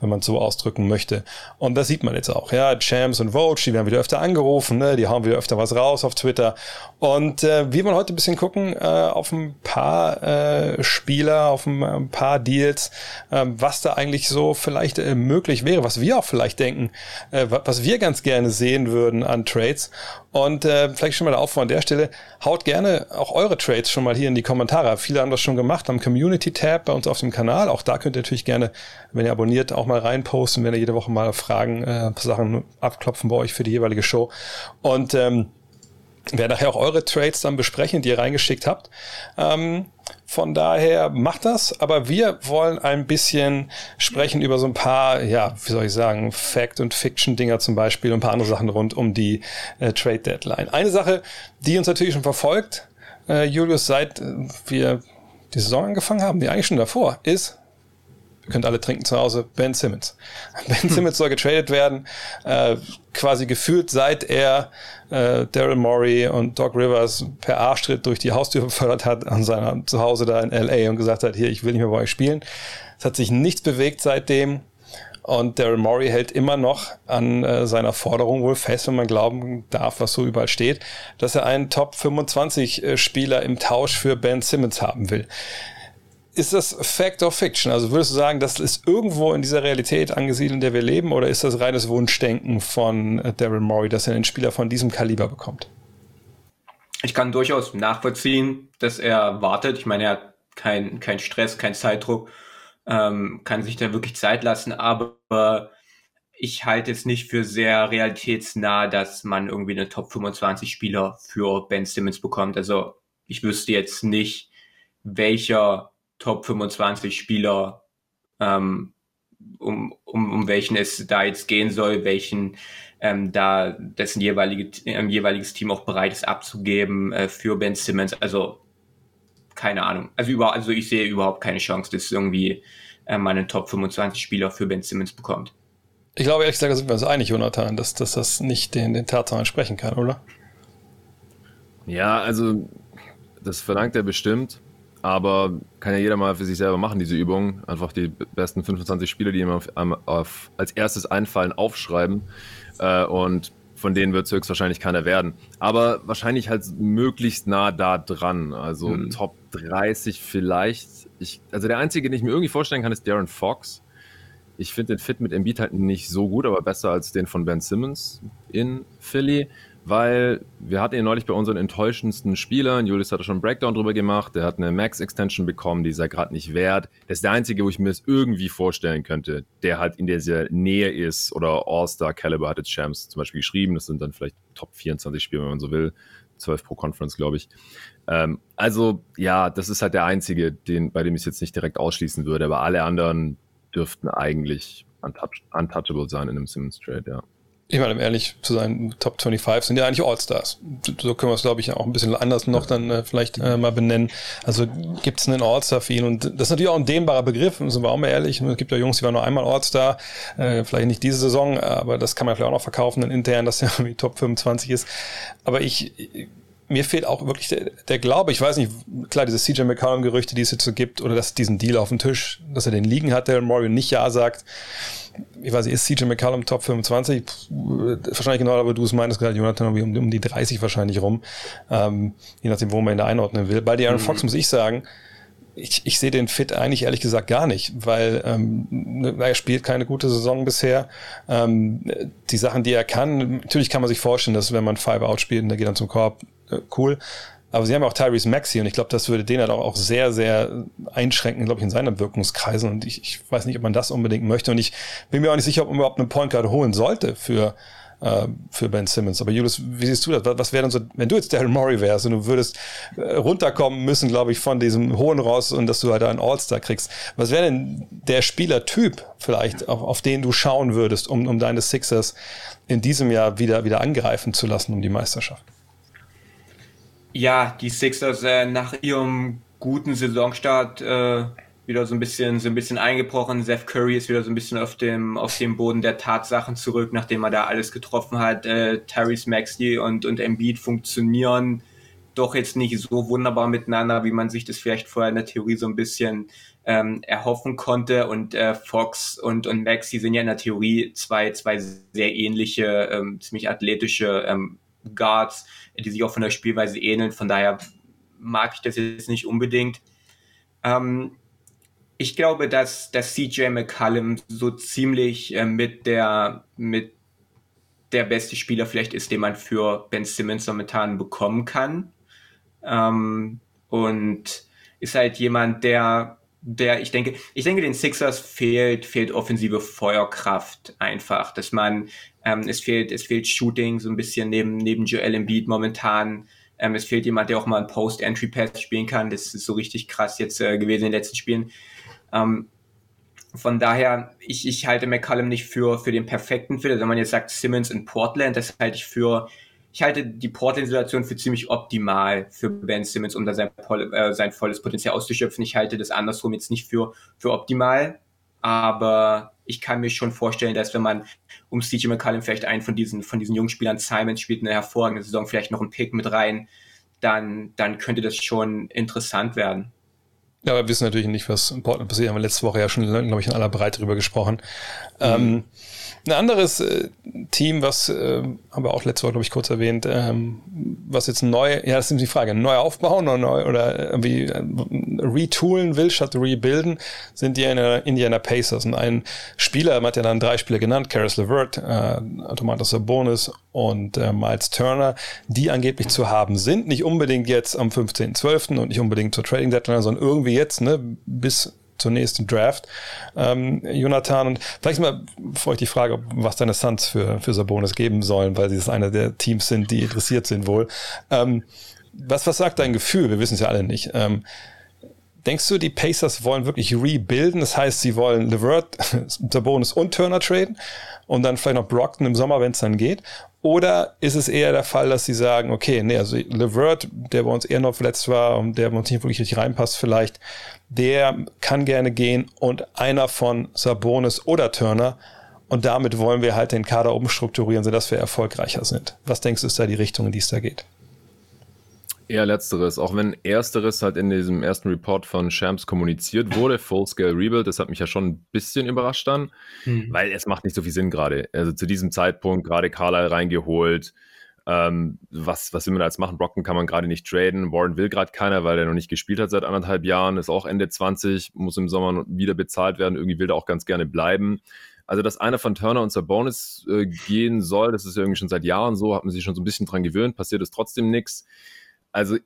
wenn man so ausdrücken möchte. Und das sieht man jetzt auch. Ja, Champs und Vogue, die werden wieder öfter angerufen, ne? die hauen wieder öfter was raus auf Twitter. Und äh, wir wollen heute ein bisschen gucken äh, auf ein paar äh, Spieler, auf ein, ein paar Deals, äh, was da eigentlich so vielleicht äh, möglich wäre, was wir auch vielleicht denken, äh, was wir ganz gerne sehen würden an Trades. Und äh, vielleicht schon mal der Aufruf an der Stelle, haut gerne auch eure Trades schon mal hier in die Kommentare. Viele haben das schon gemacht am Community-Tab bei uns auf dem Kanal. Auch da könnt ihr natürlich gerne, wenn ihr abonniert, auch mal reinposten, wenn ihr jede Woche mal Fragen, äh, Sachen abklopfen bei euch für die jeweilige Show. Und ähm, werde nachher auch eure Trades dann besprechen, die ihr reingeschickt habt. Ähm, von daher macht das, aber wir wollen ein bisschen sprechen über so ein paar, ja, wie soll ich sagen, Fact- und Fiction-Dinger zum Beispiel und ein paar andere Sachen rund um die äh, Trade Deadline. Eine Sache, die uns natürlich schon verfolgt, äh, Julius, seit wir die Saison angefangen haben, die eigentlich schon davor, ist, ihr könnt alle trinken zu Hause, Ben Simmons. Ben Simmons soll getradet werden, äh, quasi gefühlt seit er äh, Daryl Morey und Doc Rivers per Arschtritt durch die Haustür befördert hat an seiner Zuhause da in LA und gesagt hat, hier, ich will nicht mehr bei euch spielen. Es hat sich nichts bewegt seitdem. Und Daryl Morey hält immer noch an äh, seiner Forderung wohl fest, wenn man glauben darf, was so überall steht, dass er einen Top 25 äh, Spieler im Tausch für Ben Simmons haben will. Ist das Fact or Fiction? Also würdest du sagen, das ist irgendwo in dieser Realität angesiedelt, in der wir leben, oder ist das reines Wunschdenken von äh, Daryl Morey, dass er einen Spieler von diesem Kaliber bekommt? Ich kann durchaus nachvollziehen, dass er wartet. Ich meine, er hat keinen kein Stress, keinen Zeitdruck ähm, kann sich da wirklich Zeit lassen, aber ich halte es nicht für sehr realitätsnah, dass man irgendwie eine Top 25 Spieler für Ben Simmons bekommt. Also ich wüsste jetzt nicht, welcher Top 25 Spieler, ähm, um, um, um welchen es da jetzt gehen soll, welchen ähm, da dessen jeweilige, ähm, jeweiliges Team auch bereit ist abzugeben äh, für Ben Simmons. Also keine Ahnung. Also über, also ich sehe überhaupt keine Chance, dass irgendwie äh, man einen Top 25 Spieler für Ben Simmons bekommt. Ich glaube, ehrlich gesagt, da sind wir uns einig, Jonathan, dass, dass das nicht den, den Tatsachen entsprechen kann, oder? Ja, also das verlangt er bestimmt, aber kann ja jeder mal für sich selber machen, diese Übung. Einfach die besten 25 Spieler, die ihm auf, auf, als erstes einfallen, aufschreiben. Äh, und von denen wird es höchstwahrscheinlich keiner werden. Aber wahrscheinlich halt möglichst nah da dran. Also mhm. Top 30 vielleicht. Ich, also der einzige, den ich mir irgendwie vorstellen kann, ist Darren Fox. Ich finde den Fit mit Embiid halt nicht so gut, aber besser als den von Ben Simmons in Philly weil wir hatten ihn neulich bei unseren enttäuschendsten Spielern. Julius hat da schon einen Breakdown drüber gemacht. Der hat eine Max-Extension bekommen, die ist er gerade nicht wert. Das ist der einzige, wo ich mir das irgendwie vorstellen könnte, der halt in dieser Nähe ist oder All-Star-Caliber hat jetzt Champs zum Beispiel geschrieben. Das sind dann vielleicht Top 24 Spiele, wenn man so will. 12 pro Conference, glaube ich. Ähm, also, ja, das ist halt der einzige, den, bei dem ich es jetzt nicht direkt ausschließen würde, aber alle anderen dürften eigentlich untouch untouchable sein in einem Simmons Trade, ja ich meine, um ehrlich zu sein, Top 25 sind ja eigentlich All-Stars. So können wir es, glaube ich, auch ein bisschen anders noch dann äh, vielleicht äh, mal benennen. Also gibt es einen All-Star für ihn und das ist natürlich auch ein dehnbarer Begriff, sind wir auch mal ehrlich. Es gibt ja Jungs, die waren nur einmal All-Star, äh, vielleicht nicht diese Saison, aber das kann man vielleicht auch noch verkaufen dann intern, dass er irgendwie Top 25 ist. Aber ich, mir fehlt auch wirklich der, der Glaube, ich weiß nicht, klar, diese CJ McCollum-Gerüchte, die es jetzt so gibt, oder dass diesen Deal auf dem Tisch, dass er den liegen hat, der Mario nicht Ja sagt ich weiß nicht, ist CJ McCallum Top 25? wahrscheinlich genau, aber du es meinst gerade, Jonathan, um, um die 30 wahrscheinlich rum. Ähm, je nachdem, wo man ihn da einordnen will. Bei Aaron mhm. Fox muss ich sagen, ich, ich sehe den Fit eigentlich ehrlich gesagt gar nicht, weil ähm, ne, er spielt keine gute Saison bisher. Ähm, die Sachen, die er kann, natürlich kann man sich vorstellen, dass wenn man Five Out spielt und der geht dann zum Korb, cool. Aber sie haben auch Tyrese Maxi und ich glaube, das würde den halt auch sehr, sehr einschränken, glaube ich, in seinen Wirkungskreisen. Und ich, ich weiß nicht, ob man das unbedingt möchte. Und ich bin mir auch nicht sicher, ob man überhaupt einen Point Guard holen sollte für, äh, für Ben Simmons. Aber Julius, wie siehst du das? Was wäre denn so, wenn du jetzt Daryl Murray wärst und du würdest äh, runterkommen müssen, glaube ich, von diesem hohen Ross und dass du halt einen All-Star kriegst. Was wäre denn der Spielertyp vielleicht, auf, auf den du schauen würdest, um, um deine Sixers in diesem Jahr wieder, wieder angreifen zu lassen um die Meisterschaft? Ja, die Sixers äh, nach ihrem guten Saisonstart äh, wieder so ein bisschen, so ein bisschen eingebrochen. Seth Curry ist wieder so ein bisschen auf dem, auf dem Boden der Tatsachen zurück, nachdem er da alles getroffen hat. Äh, Tyrese Maxey und, und Embiid funktionieren doch jetzt nicht so wunderbar miteinander, wie man sich das vielleicht vorher in der Theorie so ein bisschen ähm, erhoffen konnte. Und äh, Fox und, und Maxi sind ja in der Theorie zwei, zwei sehr ähnliche, ähm, ziemlich athletische ähm, Guards, die sich auch von der Spielweise ähneln. Von daher mag ich das jetzt nicht unbedingt. Ähm, ich glaube, dass, dass CJ McCallum so ziemlich äh, mit der, mit der beste Spieler vielleicht ist, den man für Ben Simmons momentan bekommen kann. Ähm, und ist halt jemand, der, der, ich denke, ich denke, den Sixers fehlt, fehlt offensive Feuerkraft einfach, dass man, ähm, es fehlt, es fehlt Shooting so ein bisschen neben, neben Joel Embiid momentan. Ähm, es fehlt jemand, der auch mal einen Post-Entry-Pass spielen kann. Das ist so richtig krass jetzt äh, gewesen in den letzten Spielen. Ähm, von daher, ich, ich halte McCallum nicht für, für den perfekten Fit. Wenn man jetzt sagt Simmons in Portland, das halte ich für ich halte die Portland-Situation für ziemlich optimal für Ben Simmons, um da sein, äh, sein volles Potenzial auszuschöpfen. Ich halte das andersrum jetzt nicht für, für optimal, aber ich kann mir schon vorstellen, dass wenn man um CJ McCallum vielleicht einen von diesen, von diesen jungen Spielern, Simons spielt eine hervorragende Saison, vielleicht noch einen Pick mit rein, dann, dann könnte das schon interessant werden. Ja, wir wissen natürlich nicht, was in Portland passiert. Haben wir letzte Woche ja schon, glaube ich, in aller Breite drüber gesprochen. Mhm. Ähm, ein anderes äh, Team, was äh, haben wir auch letzte Woche, glaube ich, kurz erwähnt, ähm, was jetzt neu, ja, das ist die Frage, neu aufbauen oder neu oder irgendwie äh, retoolen will, statt rebuilden, sind die Indiana Pacers. Und ein Spieler, man hat ja dann drei Spieler genannt, Karis LeVert, äh, Automatus Sabonis und äh, Miles Turner, die angeblich zu haben sind. Nicht unbedingt jetzt am 15.12. und nicht unbedingt zur Trading Deadline, sondern irgendwie jetzt, ne, bis zur nächsten Draft, ähm, Jonathan. Und vielleicht mal, bevor ich die Frage, was deine Suns für, für Sabonis geben sollen, weil sie das einer der Teams sind, die interessiert sind wohl. Ähm, was, was sagt dein Gefühl? Wir wissen es ja alle nicht. Ähm, denkst du, die Pacers wollen wirklich rebuilden? Das heißt, sie wollen LeVert, Sabonis und Turner traden und dann vielleicht noch Brockton im Sommer, wenn es dann geht? Oder ist es eher der Fall, dass sie sagen, okay, nee, also LeVert, der bei uns eher noch verletzt war und der bei uns nicht wirklich richtig reinpasst, vielleicht, der kann gerne gehen und einer von Sabonis oder Turner und damit wollen wir halt den Kader umstrukturieren, sodass wir erfolgreicher sind. Was denkst du, ist da die Richtung, in die es da geht? Eher letzteres, auch wenn ersteres halt in diesem ersten Report von Shams kommuniziert wurde, Full-Scale Rebuild, das hat mich ja schon ein bisschen überrascht dann, mhm. weil es macht nicht so viel Sinn gerade. Also zu diesem Zeitpunkt gerade Carlyle reingeholt, ähm, was, was will man da jetzt machen? Brockton kann man gerade nicht traden. Warren will gerade keiner, weil er noch nicht gespielt hat seit anderthalb Jahren, ist auch Ende 20, muss im Sommer wieder bezahlt werden. Irgendwie will er auch ganz gerne bleiben. Also, dass einer von Turner und Sabonis äh, gehen soll, das ist ja irgendwie schon seit Jahren so, hat man sich schon so ein bisschen dran gewöhnt, passiert ist trotzdem nichts. Also,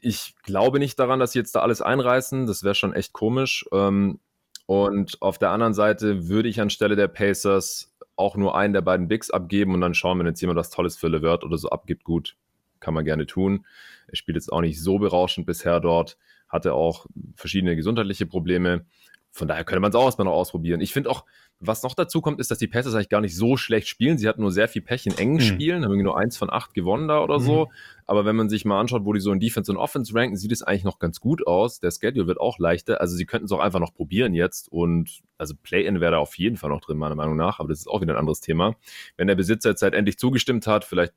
ich glaube nicht daran, dass sie jetzt da alles einreißen. Das wäre schon echt komisch. Ähm, und auf der anderen Seite würde ich anstelle der Pacers auch nur einen der beiden Bigs abgeben und dann schauen, wenn jetzt jemand was Tolles für LeVert oder so abgibt, gut, kann man gerne tun. Er spielt jetzt auch nicht so berauschend bisher dort, hatte auch verschiedene gesundheitliche Probleme. Von daher könnte man es auch erstmal noch ausprobieren. Ich finde auch, was noch dazu kommt, ist, dass die Pacers eigentlich gar nicht so schlecht spielen. Sie hatten nur sehr viel Pech in engen mhm. Spielen, haben irgendwie nur eins von acht gewonnen da oder mhm. so. Aber wenn man sich mal anschaut, wo die so in Defense und Offense ranken, sieht es eigentlich noch ganz gut aus. Der Schedule wird auch leichter. Also sie könnten es auch einfach noch probieren jetzt. Und also Play-In wäre da auf jeden Fall noch drin, meiner Meinung nach. Aber das ist auch wieder ein anderes Thema. Wenn der Besitzer jetzt halt endlich zugestimmt hat, vielleicht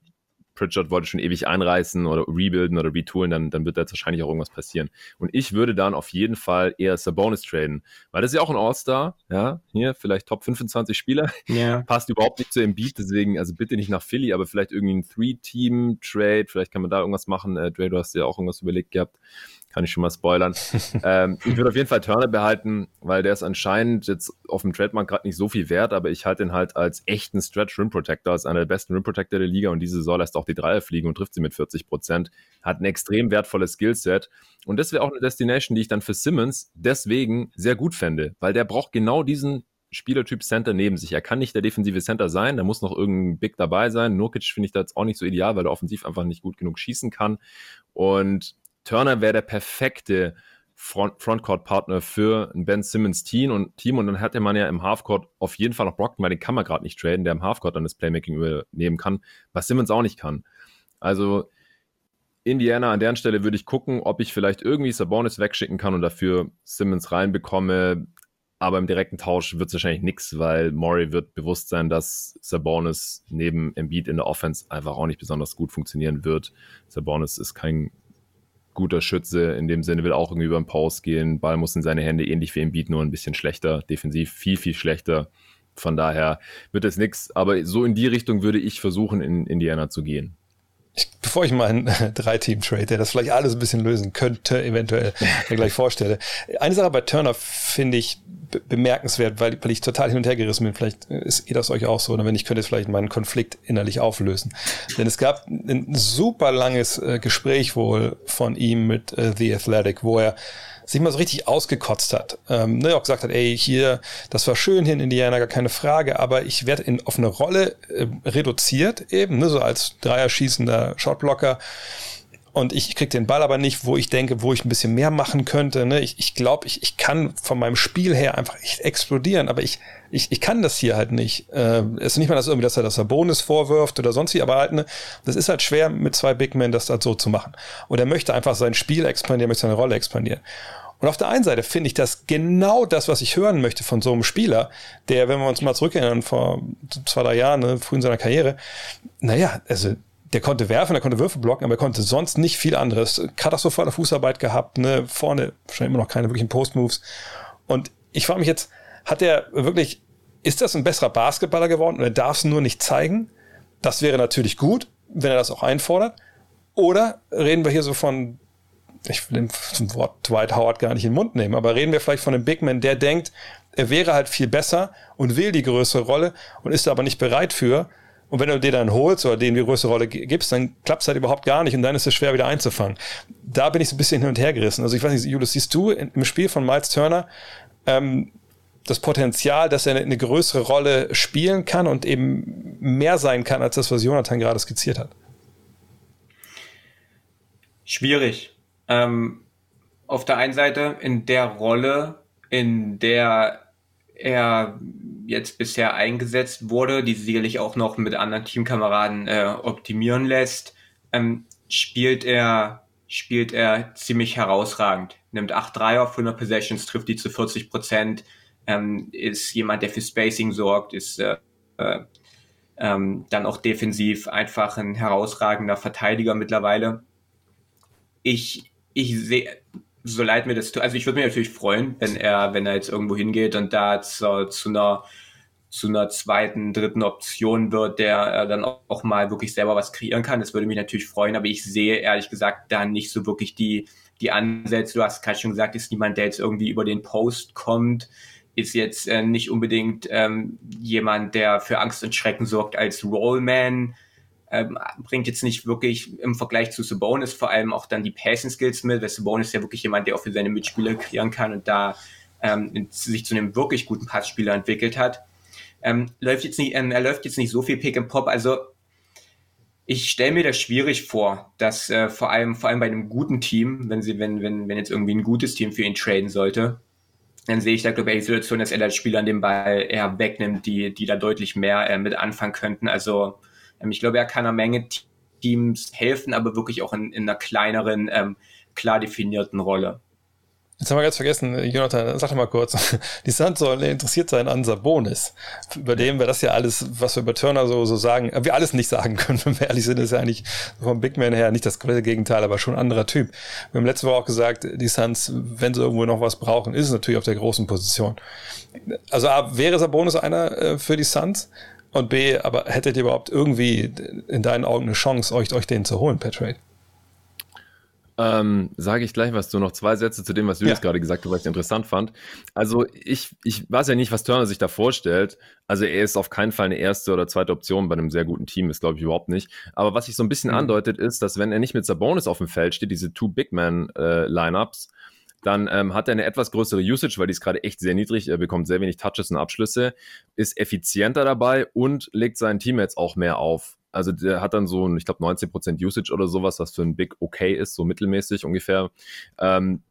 Pritchard wollte schon ewig einreißen oder rebuilden oder retoolen, dann, dann wird da jetzt wahrscheinlich auch irgendwas passieren. Und ich würde dann auf jeden Fall eher Sabonis traden, weil das ist ja auch ein All-Star, ja, hier vielleicht Top 25 Spieler, yeah. passt überhaupt nicht zu Embiid, deswegen, also bitte nicht nach Philly, aber vielleicht irgendwie ein Three-Team-Trade, vielleicht kann man da irgendwas machen. Äh, Dre, du hast ja auch irgendwas überlegt gehabt kann ich schon mal spoilern. ähm, ich würde auf jeden Fall Turner behalten, weil der ist anscheinend jetzt auf dem Trademark gerade nicht so viel wert, aber ich halte ihn halt als echten Stretch Rim Protector, als einer der besten Rim Protector der Liga und diese Saison lässt auch die Dreier fliegen und trifft sie mit 40 Prozent. Hat ein extrem wertvolles Skillset und das wäre auch eine Destination, die ich dann für Simmons deswegen sehr gut fände, weil der braucht genau diesen Spielertyp Center neben sich. Er kann nicht der defensive Center sein, da muss noch irgendein Big dabei sein. Nurkic finde ich da jetzt auch nicht so ideal, weil er offensiv einfach nicht gut genug schießen kann. Und Turner wäre der perfekte Front Frontcourt-Partner für ein Ben Simmons Team und Team und dann hätte man ja im Halfcourt auf jeden Fall noch Brockton, weil den kann man gerade nicht traden, der im Halfcourt dann das Playmaking übernehmen kann, was Simmons auch nicht kann. Also Indiana an deren Stelle würde ich gucken, ob ich vielleicht irgendwie Sabonis wegschicken kann und dafür Simmons reinbekomme. Aber im direkten Tausch wird es wahrscheinlich nichts, weil Murray wird bewusst sein, dass Sabonis neben Embiid in der Offense einfach auch nicht besonders gut funktionieren wird. Sabonis ist kein guter Schütze, in dem Sinne will auch irgendwie über den Post gehen. Ball muss in seine Hände, ähnlich wie Embiid, nur ein bisschen schlechter. Defensiv viel, viel schlechter. Von daher wird es nichts. Aber so in die Richtung würde ich versuchen, in Indiana zu gehen ich, bevor ich mal einen Drei-Team-Trade, der das vielleicht alles ein bisschen lösen könnte, eventuell mir gleich vorstelle. Eine Sache bei Turner finde ich bemerkenswert, weil, weil ich total hin und her gerissen bin. Vielleicht ist ihr das euch auch so, oder wenn ich könnte jetzt vielleicht meinen Konflikt innerlich auflösen. Denn es gab ein super langes äh, Gespräch wohl von ihm mit äh, The Athletic, wo er sich mal so richtig ausgekotzt hat. Ähm, ne, auch gesagt hat, ey, hier, das war schön hier in Indiana, gar keine Frage, aber ich werde in, auf eine Rolle äh, reduziert eben, ne, so als Dreierschießender Shotblocker. Und ich krieg den Ball aber nicht, wo ich denke, wo ich ein bisschen mehr machen könnte. Ne? Ich, ich glaube, ich, ich kann von meinem Spiel her einfach echt explodieren, aber ich, ich, ich kann das hier halt nicht. Äh, es ist nicht mal das irgendwie, dass er das Bonus vorwirft oder sonst wie, aber halt, ne, das ist halt schwer mit zwei Big Men das halt so zu machen. Und er möchte einfach sein Spiel expandieren, möchte seine Rolle expandieren. Und auf der einen Seite finde ich das genau das, was ich hören möchte von so einem Spieler, der, wenn wir uns mal zurückerinnern, vor zwei, drei Jahren, ne, früh in seiner Karriere, naja, also der konnte werfen, der konnte Würfe blocken, aber er konnte sonst nicht viel anderes. Katastrophale Fußarbeit gehabt, ne, vorne wahrscheinlich immer noch keine wirklichen Post-Moves. Und ich frage mich jetzt, hat er wirklich, ist das ein besserer Basketballer geworden und er darf es nur nicht zeigen? Das wäre natürlich gut, wenn er das auch einfordert. Oder reden wir hier so von ich will den Wort Dwight Howard gar nicht in den Mund nehmen, aber reden wir vielleicht von einem Big Man, der denkt, er wäre halt viel besser und will die größere Rolle und ist aber nicht bereit für. Und wenn du dir dann holst oder denen die größere Rolle gibst, dann klappt es halt überhaupt gar nicht und dann ist es schwer wieder einzufangen. Da bin ich so ein bisschen hin und her gerissen. Also ich weiß nicht, Julius, siehst du im Spiel von Miles Turner ähm, das Potenzial, dass er eine größere Rolle spielen kann und eben mehr sein kann als das, was Jonathan gerade skizziert hat? Schwierig. Ähm, auf der einen Seite in der Rolle, in der er jetzt bisher eingesetzt wurde, die sicherlich auch noch mit anderen Teamkameraden äh, optimieren lässt, ähm, spielt er spielt er ziemlich herausragend. Nimmt 8 3 auf 100 Possessions, trifft die zu 40 Prozent, ähm, ist jemand, der für Spacing sorgt, ist äh, äh, ähm, dann auch defensiv einfach ein herausragender Verteidiger mittlerweile. Ich ich sehe, so leid mir das tut, also ich würde mich natürlich freuen, wenn er, wenn er jetzt irgendwo hingeht und da zu, zu einer zu einer zweiten, dritten Option wird, der äh, dann auch, auch, mal wirklich selber was kreieren kann. Das würde mich natürlich freuen, aber ich sehe ehrlich gesagt da nicht so wirklich die, die Ansätze. Du hast gerade schon gesagt, ist niemand, der jetzt irgendwie über den Post kommt, ist jetzt äh, nicht unbedingt ähm, jemand, der für Angst und Schrecken sorgt als Rollman ähm, bringt jetzt nicht wirklich im Vergleich zu Sabonis vor allem auch dann die Passing Skills mit, weil Sabonis ist ja wirklich jemand, der auch für seine Mitspieler kreieren kann und da ähm, sich zu einem wirklich guten Passspieler entwickelt hat. Ähm, läuft jetzt nicht, ähm, er läuft jetzt nicht so viel Pick and Pop, also ich stelle mir das schwierig vor, dass äh, vor allem vor allem bei einem guten Team, wenn sie wenn wenn wenn jetzt irgendwie ein gutes Team für ihn traden sollte, dann sehe ich da glaube ich die Situation, dass er da Spieler an dem Ball eher wegnimmt, die die da deutlich mehr äh, mit anfangen könnten. Also ich glaube, er kann einer Menge Teams helfen, aber wirklich auch in, in einer kleineren, ähm, klar definierten Rolle. Jetzt haben wir ganz vergessen, Jonathan, sag doch mal kurz. Die Suns sollen interessiert sein an Sabonis. Über dem wir das ja alles, was wir über Turner so, so sagen, wir alles nicht sagen können, wenn wir ehrlich sind, ist ja eigentlich vom Big Man her nicht das komplette Gegenteil, aber schon ein anderer Typ. Wir haben letzte Woche auch gesagt, die Suns, wenn sie irgendwo noch was brauchen, ist es natürlich auf der großen Position. Also wäre Sabonis einer äh, für die Suns? Und B, aber hättet ihr überhaupt irgendwie in deinen Augen eine Chance, euch, euch den zu holen per Trade? Ähm, Sage ich gleich was zu, noch zwei Sätze zu dem, was Julius ja. gerade gesagt hat, was ich interessant fand. Also ich, ich weiß ja nicht, was Turner sich da vorstellt. Also er ist auf keinen Fall eine erste oder zweite Option bei einem sehr guten Team, ist glaube ich überhaupt nicht. Aber was sich so ein bisschen mhm. andeutet, ist, dass wenn er nicht mit Sabonis auf dem Feld steht, diese Two Big Man äh, Lineups, dann ähm, hat er eine etwas größere Usage, weil die ist gerade echt sehr niedrig. Er bekommt sehr wenig Touches und Abschlüsse, ist effizienter dabei und legt seinen Teammates auch mehr auf. Also der hat dann so, ich glaube, 19% Usage oder sowas, was für ein Big okay ist, so mittelmäßig ungefähr. Ähm,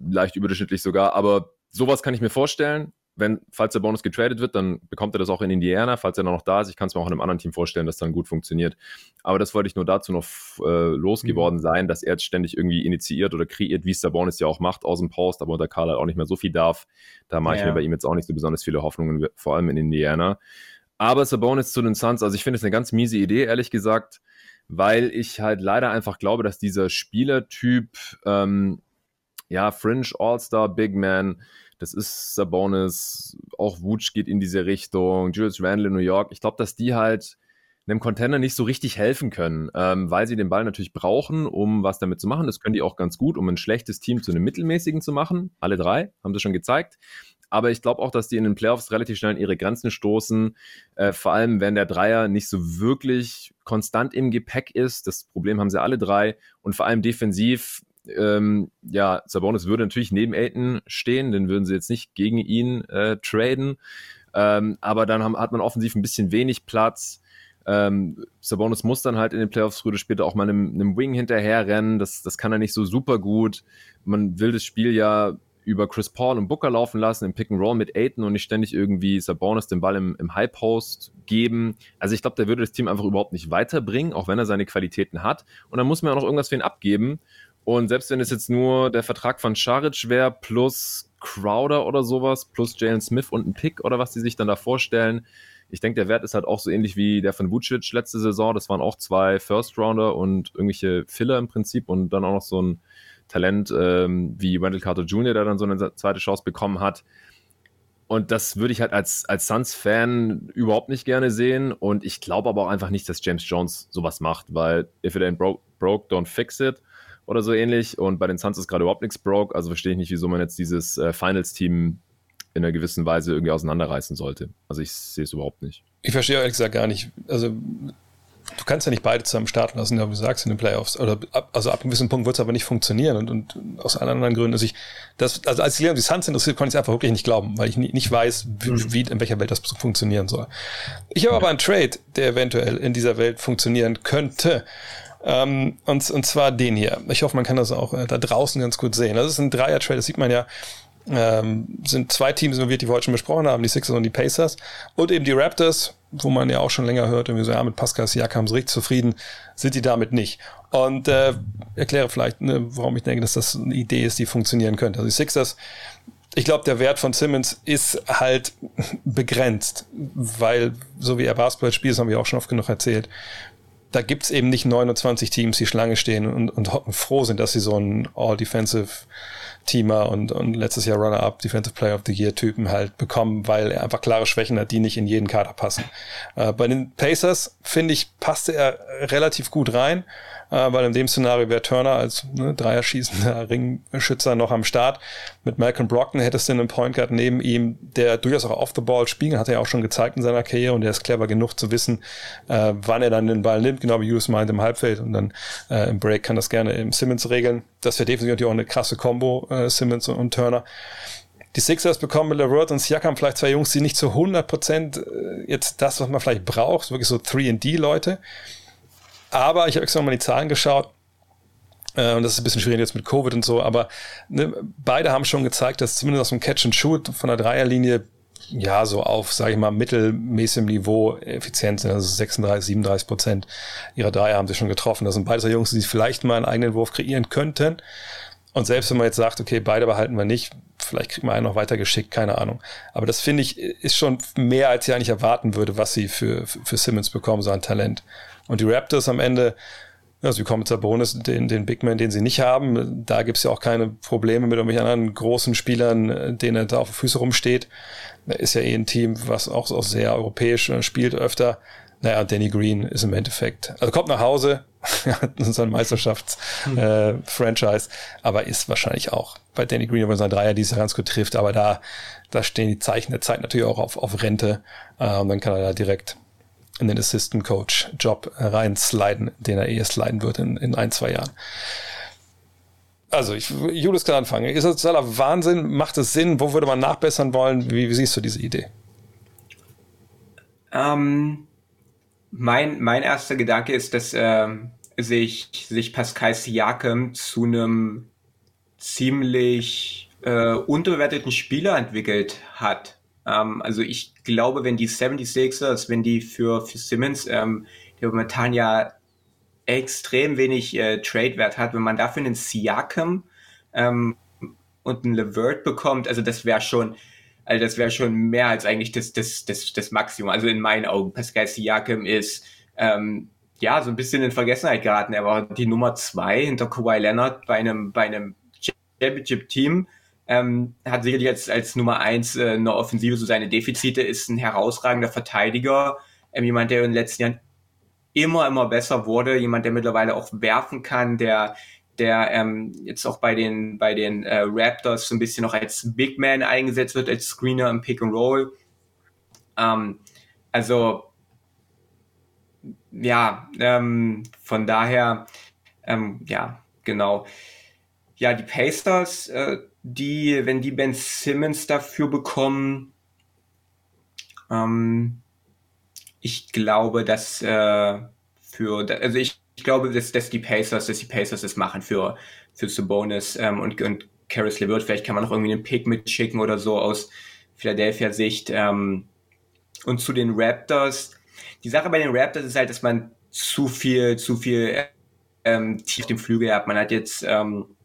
leicht überdurchschnittlich sogar, aber sowas kann ich mir vorstellen. Wenn, falls der Bonus getradet wird, dann bekommt er das auch in Indiana, falls er noch da ist. Ich kann es mir auch in einem anderen Team vorstellen, dass dann gut funktioniert. Aber das wollte ich nur dazu noch äh, losgeworden mhm. sein, dass er jetzt ständig irgendwie initiiert oder kreiert, wie es der Bonus ja auch macht aus dem Post, aber unter Karl halt auch nicht mehr so viel darf. Da mache ja. ich mir bei ihm jetzt auch nicht so besonders viele Hoffnungen, vor allem in Indiana. Aber Sabonis zu den Suns, also ich finde es eine ganz miese Idee, ehrlich gesagt, weil ich halt leider einfach glaube, dass dieser Spielertyp, ähm, ja, Fringe All-Star Big Man, das ist Sabonis, auch Wutsch geht in diese Richtung, Julius Randle in New York. Ich glaube, dass die halt einem Container nicht so richtig helfen können, ähm, weil sie den Ball natürlich brauchen, um was damit zu machen. Das können die auch ganz gut, um ein schlechtes Team zu einem mittelmäßigen zu machen. Alle drei haben sie schon gezeigt. Aber ich glaube auch, dass die in den Playoffs relativ schnell an ihre Grenzen stoßen. Äh, vor allem, wenn der Dreier nicht so wirklich konstant im Gepäck ist. Das Problem haben sie alle drei. Und vor allem defensiv ähm, ja, Sabonis würde natürlich neben Aiton stehen, den würden sie jetzt nicht gegen ihn äh, traden. Ähm, aber dann haben, hat man offensiv ein bisschen wenig Platz. Ähm, Sabonis muss dann halt in den Playoffs früher oder später auch mal einem, einem Wing hinterherrennen. Das, das kann er nicht so super gut. Man will das Spiel ja über Chris Paul und Booker laufen lassen, im Pick and Roll mit Aiton und nicht ständig irgendwie Sabonis den Ball im, im High Post geben. Also ich glaube, der würde das Team einfach überhaupt nicht weiterbringen, auch wenn er seine Qualitäten hat. Und dann muss man auch noch irgendwas für ihn abgeben. Und selbst wenn es jetzt nur der Vertrag von Scharic wäre, plus Crowder oder sowas, plus Jalen Smith und ein Pick oder was die sich dann da vorstellen, ich denke, der Wert ist halt auch so ähnlich wie der von Vucic letzte Saison. Das waren auch zwei First-Rounder und irgendwelche Filler im Prinzip und dann auch noch so ein Talent ähm, wie Wendell Carter Jr., der dann so eine zweite Chance bekommen hat. Und das würde ich halt als, als Suns-Fan überhaupt nicht gerne sehen. Und ich glaube aber auch einfach nicht, dass James Jones sowas macht, weil if it ain't broke, broke don't fix it oder so ähnlich. Und bei den Suns ist gerade überhaupt nichts broke. Also verstehe ich nicht, wieso man jetzt dieses äh, Finals-Team in einer gewissen Weise irgendwie auseinanderreißen sollte. Also ich sehe es überhaupt nicht. Ich verstehe ehrlich gesagt gar nicht. Also du kannst ja nicht beide zusammen starten lassen, ja, wie du sagst, in den Playoffs. Oder ab, also ab einem gewissen Punkt wird es aber nicht funktionieren. Und, und aus allen anderen Gründen, also ich, das, also als ich die Suns interessiert, konnte ich es einfach wirklich nicht glauben, weil ich nie, nicht weiß, wie, mhm. wie, in welcher Welt das funktionieren soll. Ich habe aber einen Trade, der eventuell in dieser Welt funktionieren könnte. Ähm, und, und zwar den hier. Ich hoffe, man kann das auch äh, da draußen ganz gut sehen. Das ist ein Dreier-Trade, das sieht man ja. Ähm, sind zwei Teams involviert, die wir heute schon besprochen haben, die Sixers und die Pacers. Und eben die Raptors, wo man ja auch schon länger hört, irgendwie so, ja, mit Pascal Siakam so richtig zufrieden, sind die damit nicht. Und äh, erkläre vielleicht, ne, warum ich denke, dass das eine Idee ist, die funktionieren könnte. Also die Sixers, ich glaube, der Wert von Simmons ist halt begrenzt, weil, so wie er Basketball spielt, das haben wir auch schon oft genug erzählt, da gibt's eben nicht 29 Teams, die Schlange stehen und, und froh sind, dass sie so einen All-Defensive Teamer und, und letztes Jahr Runner-Up Defensive Player of the Year Typen halt bekommen, weil er einfach klare Schwächen hat, die nicht in jeden Kader passen. Äh, bei den Pacers, finde ich, passte er relativ gut rein äh, weil in dem Szenario wäre Turner als ne, Dreierschießender Ringschützer noch am Start. Mit Malcolm Brockton hättest du einen Point Guard neben ihm, der durchaus auch off the ball spielen, hat er ja auch schon gezeigt in seiner Karriere und der ist clever genug zu wissen, äh, wann er dann den Ball nimmt, genau wie Hughes meint im Halbfeld und dann äh, im Break kann das gerne im Simmons regeln. Das wäre definitiv auch eine krasse Combo, äh, Simmons und, und Turner. Die Sixers bekommen mit LeVert und Siakam vielleicht zwei Jungs, die nicht zu 100 Prozent äh, jetzt das, was man vielleicht braucht, wirklich so 3D-Leute. Aber ich habe extra mal die Zahlen geschaut. Äh, und das ist ein bisschen schwierig jetzt mit Covid und so, aber ne, beide haben schon gezeigt, dass zumindest aus dem Catch and Shoot von der Dreierlinie ja, so auf, sage ich mal, mittelmäßigem Niveau effizient sind. Also 36, 37 Prozent ihrer Dreier haben sie schon getroffen. Das sind beide so Jungs, die vielleicht mal einen eigenen Wurf kreieren könnten. Und selbst wenn man jetzt sagt, okay, beide behalten wir nicht, vielleicht kriegt man einen noch weiter geschickt, keine Ahnung. Aber das finde ich, ist schon mehr, als ich eigentlich erwarten würde, was sie für, für Simmons bekommen, so ein Talent. Und die Raptors am Ende, ja, sie kommen mit Sabonis, den, den Big Man, den sie nicht haben. Da gibt's ja auch keine Probleme mit irgendwelchen anderen großen Spielern, denen er da auf den Füßen rumsteht. Er ist ja eh ein Team, was auch, auch sehr europäisch äh, spielt öfter. Naja, Danny Green ist im Endeffekt, also kommt nach Hause, hat ein Meisterschafts-Franchise, äh, aber ist wahrscheinlich auch bei Danny Green, wenn sein Dreier dieses ganz gut trifft, aber da, da stehen die Zeichen der Zeit natürlich auch auf, auf Rente, äh, und dann kann er da direkt in den Assistant Coach Job reinsliden, den er eh sliden wird in, in ein, zwei Jahren. Also, ich, Julius kann anfangen. Ist das totaler Wahnsinn? Macht es Sinn? Wo würde man nachbessern wollen? Wie, wie siehst du diese Idee? Ähm, mein, mein erster Gedanke ist, dass ähm, sich, sich Pascal Siakam zu einem ziemlich äh, unterbewerteten Spieler entwickelt hat Ähm, also ich glaube, wenn die 76ers, wenn die für, für Simmons, ähm, der momentan ja extrem wenig äh, Trade-Wert hat, wenn man dafür einen Siakam ähm, und einen Levert bekommt, also das wäre schon, also das wäre schon mehr als eigentlich das, das, das, das Maximum. Also in meinen Augen, Pascal Siakam ist ähm, ja so ein bisschen in Vergessenheit geraten. Er war die Nummer zwei hinter Kawhi Leonard bei einem, bei einem Championship-Team. Ähm, hat sicherlich als, als Nummer eins äh, eine Offensive so seine Defizite, ist ein herausragender Verteidiger, ähm, jemand, der in den letzten Jahren immer, immer besser wurde, jemand, der mittlerweile auch werfen kann, der der ähm, jetzt auch bei den bei den äh, Raptors so ein bisschen noch als Big Man eingesetzt wird, als Screener im Pick and Roll. Ähm, also ja, ähm, von daher, ähm, ja, genau. Ja, die Pacers, äh, die, wenn die Ben Simmons dafür bekommen, ähm, ich glaube, dass äh, für, also ich, ich glaube, dass, dass die Pacers, dass die Pacers das machen für, für Sabonis ähm, und, und Karis LeVert. Vielleicht kann man noch irgendwie einen Pick mitschicken oder so aus Philadelphia Sicht. Ähm, und zu den Raptors. Die Sache bei den Raptors ist halt, dass man zu viel, zu viel ähm, tief dem Flügel hat. Man hat jetzt ähm,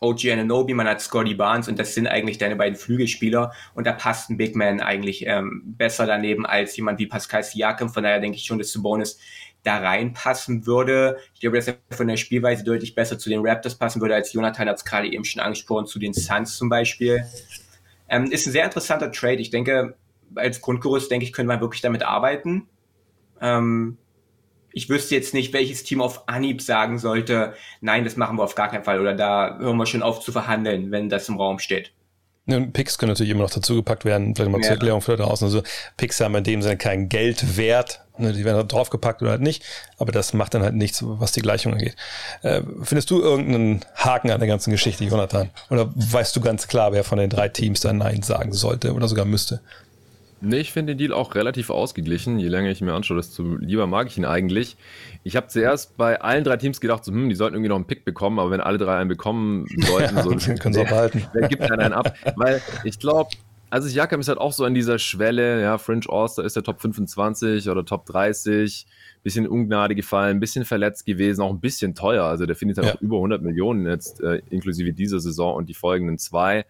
OG Ananobi, man hat Scotty Barnes und das sind eigentlich deine beiden Flügelspieler und da passt ein Big Man eigentlich ähm, besser daneben als jemand wie Pascal Siakam. Von daher denke ich schon, dass Sabonis da reinpassen würde. Ich glaube, dass er von der Spielweise deutlich besser zu den Raptors passen würde, als Jonathan hat es gerade eben schon angesprochen, zu den Suns zum Beispiel. Ähm, ist ein sehr interessanter Trade. Ich denke, als Grundgerüst, denke ich, können wir wirklich damit arbeiten. Ähm, ich wüsste jetzt nicht, welches Team auf Anhieb sagen sollte, nein, das machen wir auf gar keinen Fall oder da hören wir schon auf zu verhandeln, wenn das im Raum steht. Ja, und Picks können natürlich immer noch dazugepackt werden, vielleicht mal ja. zur Erklärung für da draußen. Also Picks haben in dem Sinne kein Geldwert, ne, die werden draufgepackt oder halt nicht, aber das macht dann halt nichts, was die Gleichung angeht. Äh, findest du irgendeinen Haken an der ganzen Geschichte, Jonathan? Oder weißt du ganz klar, wer von den drei Teams da Nein sagen sollte oder sogar müsste? Nee, ich finde den Deal auch relativ ausgeglichen. Je länger ich mir anschaue, desto lieber mag ich ihn eigentlich. Ich habe zuerst bei allen drei Teams gedacht, so, hm, die sollten irgendwie noch einen Pick bekommen, aber wenn alle drei einen bekommen sollten, ja, so, können sie auch behalten. Wer gibt dann einen ab? Weil ich glaube, also Jakam ist halt auch so an dieser Schwelle, ja, Fringe All-Star ist der Top 25 oder Top 30, bisschen Ungnade gefallen, bisschen verletzt gewesen, auch ein bisschen teuer. Also der findet halt ja. auch über 100 Millionen jetzt, äh, inklusive dieser Saison und die folgenden zwei.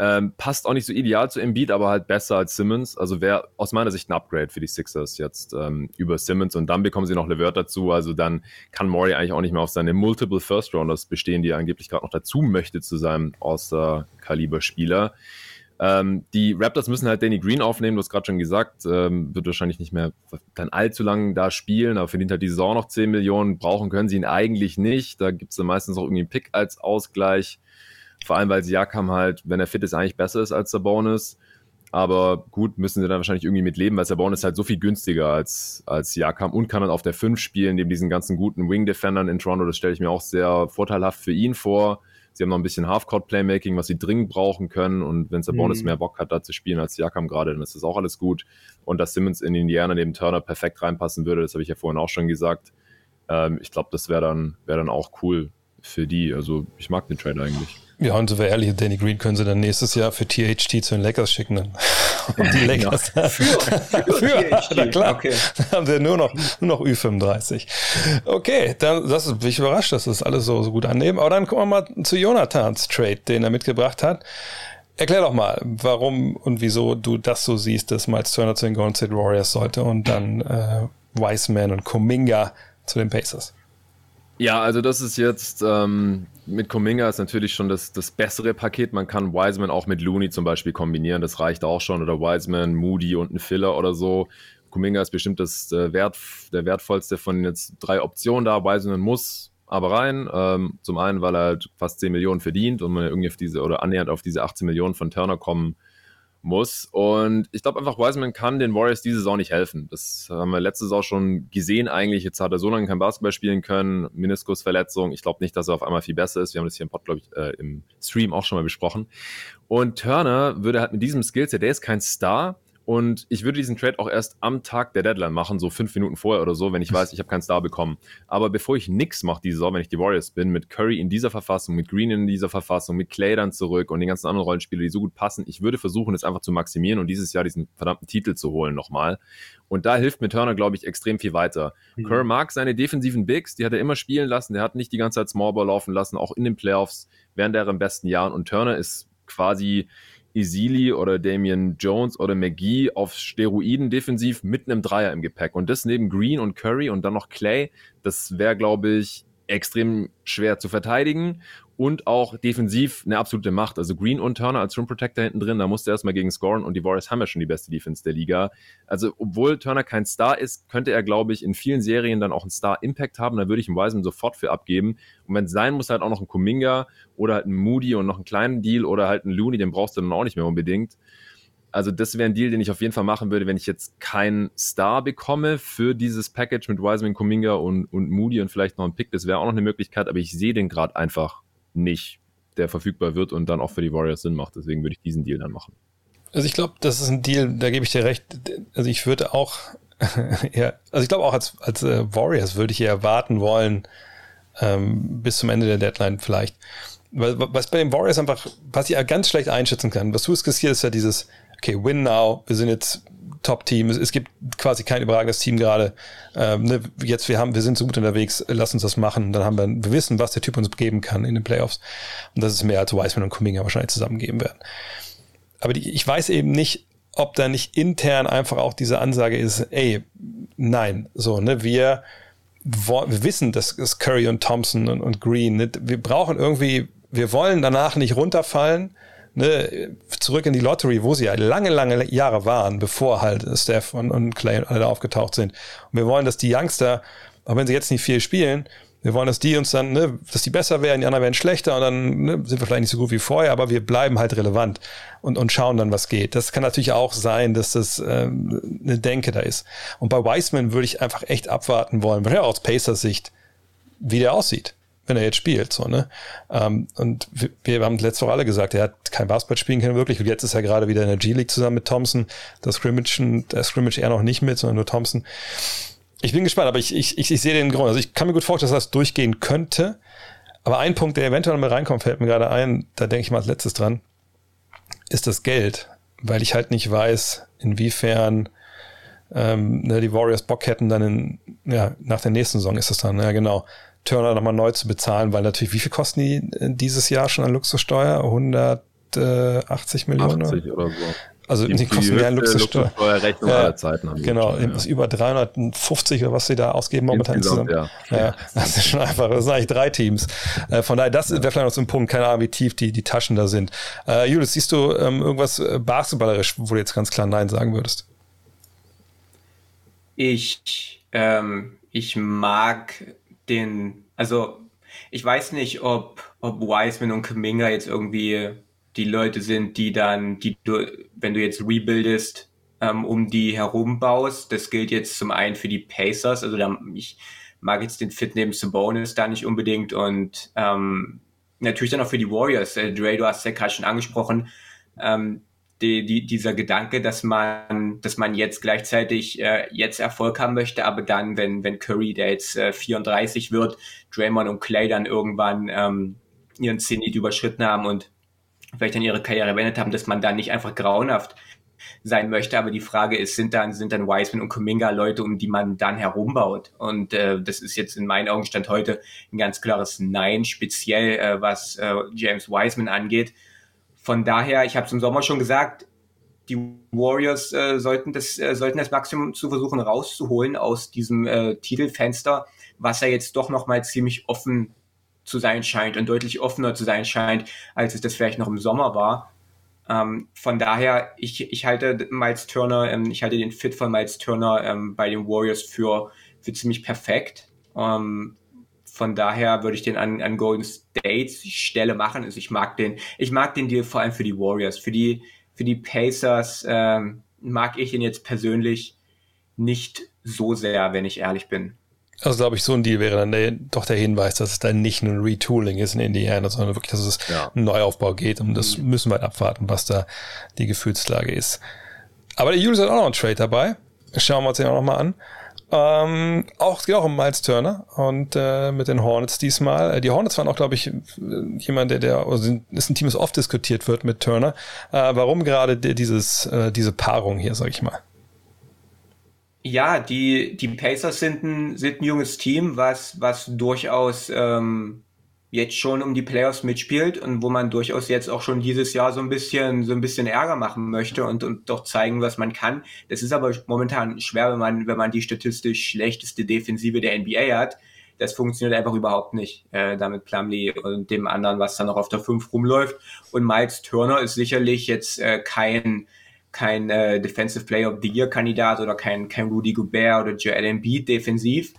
Ähm, passt auch nicht so ideal zu Embiid, aber halt besser als Simmons. Also wäre aus meiner Sicht ein Upgrade für die Sixers jetzt ähm, über Simmons und dann bekommen sie noch Levert dazu. Also dann kann Maury eigentlich auch nicht mehr auf seine Multiple First Rounders bestehen, die er angeblich gerade noch dazu möchte zu seinem All-Star-Kaliber-Spieler. Ähm, die Raptors müssen halt Danny Green aufnehmen, du hast gerade schon gesagt, ähm, wird wahrscheinlich nicht mehr dann allzu lang da spielen, aber verdient halt die Saison noch 10 Millionen, brauchen können sie ihn eigentlich nicht. Da gibt es dann meistens auch irgendwie einen Pick als Ausgleich. Vor allem, weil Siakam halt, wenn er fit ist, eigentlich besser ist als der Bonus. Aber gut, müssen sie dann wahrscheinlich irgendwie mit leben, weil ist halt so viel günstiger als, als Siakam und kann dann auf der 5 spielen, neben diesen ganzen guten Wing-Defendern in Toronto. Das stelle ich mir auch sehr vorteilhaft für ihn vor. Sie haben noch ein bisschen Half-Court-Playmaking, was sie dringend brauchen können. Und wenn Sabonis mhm. mehr Bock hat, da zu spielen als Siakam gerade, dann ist das auch alles gut. Und dass Simmons in Indiana neben Turner perfekt reinpassen würde, das habe ich ja vorhin auch schon gesagt. Ähm, ich glaube, das wäre dann, wär dann auch cool für die. Also ich mag den Trade eigentlich. Ja, und so wäre ehrlich, Danny Green können sie dann nächstes Jahr für THT zu den Lakers schicken. Dann. Und die Lakers. für, für, für na klar. Okay. Dann haben sie nur noch, nur noch Ü35. Okay, dann das ist, bin ich überrascht, dass das alles so, so gut annehmen. Aber dann kommen wir mal zu Jonathans Trade, den er mitgebracht hat. Erklär doch mal, warum und wieso du das so siehst, dass Miles Turner zu den Golden State Warriors sollte und dann äh, Wiseman und Kuminga zu den Pacers. Ja, also das ist jetzt ähm, mit Kuminga ist natürlich schon das, das bessere Paket. Man kann Wiseman auch mit Looney zum Beispiel kombinieren, das reicht auch schon. Oder Wiseman, Moody und ein Filler oder so. Kuminga ist bestimmt das äh, Wert, der wertvollste von jetzt drei Optionen da. Wiseman muss aber rein. Ähm, zum einen, weil er halt fast 10 Millionen verdient und man irgendwie auf diese oder annähernd auf diese 18 Millionen von Turner kommen muss. Und ich glaube einfach, Wiseman kann den Warriors diese Saison nicht helfen. Das haben wir letzte Saison schon gesehen eigentlich. Jetzt hat er so lange kein Basketball spielen können, Meniskusverletzung. Ich glaube nicht, dass er auf einmal viel besser ist. Wir haben das hier im Pod, glaube ich, äh, im Stream auch schon mal besprochen. Und Turner würde halt mit diesem Skillset, der ist kein Star Und ich würde diesen Trade auch erst am Tag der Deadline machen, so fünf Minuten vorher oder so, wenn ich weiß, ich habe keinen Star bekommen. Aber bevor ich nichts mache diese Saison, wenn ich die Warriors bin, mit Curry in dieser Verfassung, mit Green in dieser Verfassung, mit Clay dann zurück und den ganzen anderen Rollenspiele, die so gut passen, ich würde versuchen, es einfach zu maximieren und dieses Jahr diesen verdammten Titel zu holen nochmal. Und da hilft mir Turner, glaube ich, extrem viel weiter. Mhm. Kerr mag seine defensiven Bigs, die hat er immer spielen lassen. Der hat nicht die ganze Zeit Smallball laufen lassen, auch in den Playoffs während er im besten Jahren. Und Turner ist quasi Isili oder Damian Jones oder McGee auf Steroiden defensiv mit einem Dreier im Gepäck. Und das neben Green und Curry und dann noch Clay, das wäre, glaube ich, extrem schwer zu verteidigen und auch defensiv eine absolute Macht. Also Green und Turner als Rim Protector hinten drin, da musste er erstmal gegen scoren und die Warriors haben ja schon die beste Defense der Liga. Also, obwohl Turner kein Star ist, könnte er, glaube ich, in vielen Serien dann auch einen Star-Impact haben. Da würde ich einen Wiseman sofort für abgeben. Und wenn es sein muss, halt auch noch ein Kuminga oder halt ein Moody und noch einen kleinen Deal oder halt einen Looney, den brauchst du dann auch nicht mehr unbedingt. Also das wäre ein Deal, den ich auf jeden Fall machen würde, wenn ich jetzt keinen Star bekomme für dieses Package mit Wiseman, Kuminga und, und Moody und vielleicht noch ein Pick. Das wäre auch noch eine Möglichkeit, aber ich sehe den gerade einfach nicht, der verfügbar wird und dann auch für die Warriors Sinn macht. Deswegen würde ich diesen Deal dann machen. Also ich glaube, das ist ein Deal, da gebe ich dir recht. Also ich würde auch, ja, also ich glaube auch als, als äh, Warriors würde ich eher warten wollen, ähm, bis zum Ende der Deadline vielleicht. Weil, was bei den Warriors einfach, was ich ganz schlecht einschätzen kann, was du riskierst, ist ja dieses, okay, win now, wir sind jetzt Top-Team. Es, gibt quasi kein überragendes Team gerade. Ähm, ne, jetzt, wir haben, wir sind so gut unterwegs, lass uns das machen. Dann haben wir, wir wissen, was der Typ uns geben kann in den Playoffs. Und das ist mehr als Wiseman und Kuminga wahrscheinlich zusammengeben werden. Aber die, ich weiß eben nicht, ob da nicht intern einfach auch diese Ansage ist, ey, nein, so, ne, wir, wir wissen, dass, dass Curry und Thompson und, und Green, ne, wir brauchen irgendwie, wir wollen danach nicht runterfallen, ne, zurück in die Lottery, wo sie ja lange, lange Jahre waren, bevor halt Steph und, und Clay alle aufgetaucht sind. Und wir wollen, dass die Youngster, auch wenn sie jetzt nicht viel spielen, wir wollen, dass die uns dann, ne, dass die besser werden, die anderen werden schlechter und dann ne, sind wir vielleicht nicht so gut wie vorher, aber wir bleiben halt relevant und, und schauen dann, was geht. Das kann natürlich auch sein, dass das ähm, eine Denke da ist. Und bei Wiseman würde ich einfach echt abwarten wollen, weil ja aus Pacers Sicht, wie der aussieht wenn er jetzt spielt. So, ne? Ähm, und wir, wir haben letzte Woche alle gesagt, er hat kein Basketball spielen können wirklich. Und jetzt ist er gerade wieder in der G-League zusammen mit Thompson. Das Scrimmage, der Scrimmage eher noch nicht mit, sondern nur Thompson. Ich bin gespannt, aber ich, ich, ich, ich sehe den Grund. Also ich kann mir gut vorstellen, dass das durchgehen könnte. Aber ein Punkt, der eventuell mal reinkommt, fällt mir gerade ein, da denke ich mal als letztes dran, ist das Geld. Weil ich halt nicht weiß, inwiefern ähm, ne, die Warriors Bock hätten, dann in, ja, nach der nächsten Saison ist das dann, ja genau, Turner nochmal neu zu bezahlen, weil natürlich, wie viel kosten die äh, dieses Jahr schon an Luxussteuer? 180 Millionen? 80 oder so. Also die, die kosten mehr an Luxussteuer. Luxussteuerrechnung ja, aller Zeiten haben Genau, schon, ja. über 350 oder was sie da ausgeben momentan Insgesamt, zusammen. Ja. ja. das ist schon einfach, das sind eigentlich drei Teams. Äh, von daher, das wäre vielleicht noch so ein Punkt, keine Ahnung, wie tief die, die Taschen da sind. Äh, Julius, siehst du ähm, irgendwas äh, basketballerisch, wo du jetzt ganz klar Nein sagen würdest? Ich, ähm, ich mag den, also ich weiß nicht, ob, ob Wiseman und Kaminga jetzt irgendwie die Leute sind, die dann, die du, wenn du jetzt rebuildest, ähm, um die herum baust. Das gilt jetzt zum einen für die Pacers, also da, ich mag jetzt den Fit neben Sabonis da nicht unbedingt und ähm, natürlich dann auch für die Warriors. Äh, Dre, du hast ja gerade schon angesprochen, ähm, die, die, dieser Gedanke, dass man, dass man jetzt gleichzeitig äh, jetzt Erfolg haben möchte, aber dann, wenn, wenn Curry, der jetzt äh, 34 wird, Draymond und Clay dann irgendwann ähm, ihren Zenit überschritten haben und vielleicht dann ihre Karriere beendet haben, dass man dann nicht einfach grauenhaft sein möchte. Aber die Frage ist, sind dann, sind dann Wiseman und Kuminga Leute, um die man dann herumbaut? Und äh, das ist jetzt in meinen Augen Stand heute ein ganz klares Nein, speziell äh, was äh, James Wiseman angeht. Von daher, ich habe es im Sommer schon gesagt, die Warriors äh, sollten, das, äh, sollten das Maximum zu versuchen rauszuholen aus diesem äh, Titelfenster, was ja jetzt doch nochmal ziemlich offen zu sein scheint und deutlich offener zu sein scheint, als es das vielleicht noch im Sommer war. Ähm, von daher, ich, ich halte Miles Turner, ähm, ich halte den Fit von Miles Turner ähm, bei den Warriors für, für ziemlich perfekt. Ähm, von daher würde ich den an, an Golden States Stelle machen. Also ich mag den, ich mag den Deal vor allem für die Warriors. Für die, für die Pacers ähm, mag ich ihn jetzt persönlich nicht so sehr, wenn ich ehrlich bin. Also glaube ich, so ein Deal wäre dann der, doch der Hinweis, dass es dann nicht nur ein Retooling ist in Indiana, sondern wirklich, dass es ja. einen Neuaufbau geht. Und das mhm. müssen wir halt abwarten, was da die Gefühlslage ist. Aber der Julius hat auch noch einen Trade dabei. Schauen wir uns den auch noch mal an. Ähm, auch, es geht auch um Miles Turner und äh, mit den Hornets diesmal. Äh, die Hornets waren auch, glaube ich, jemand, der, der also ist ein Team, das oft diskutiert wird mit Turner. Äh, warum gerade dieses, äh, diese Paarung hier, sag ich mal? Ja, die, die Pacers sind ein, sind ein junges Team, was, was durchaus ähm, jetzt schon um die Playoffs mitspielt und wo man durchaus jetzt auch schon dieses Jahr so ein bisschen so ein bisschen Ärger machen möchte und, und doch zeigen, was man kann. Das ist aber momentan schwer, wenn man wenn man die statistisch schlechteste Defensive der NBA hat. Das funktioniert einfach überhaupt nicht, äh, damit Plumlee und dem anderen, was da noch auf der 5 rumläuft. Und Miles Turner ist sicherlich jetzt äh, kein kein äh, Defensive Player of the Year Kandidat oder kein kein Rudy Gobert oder Joel Embiid defensiv.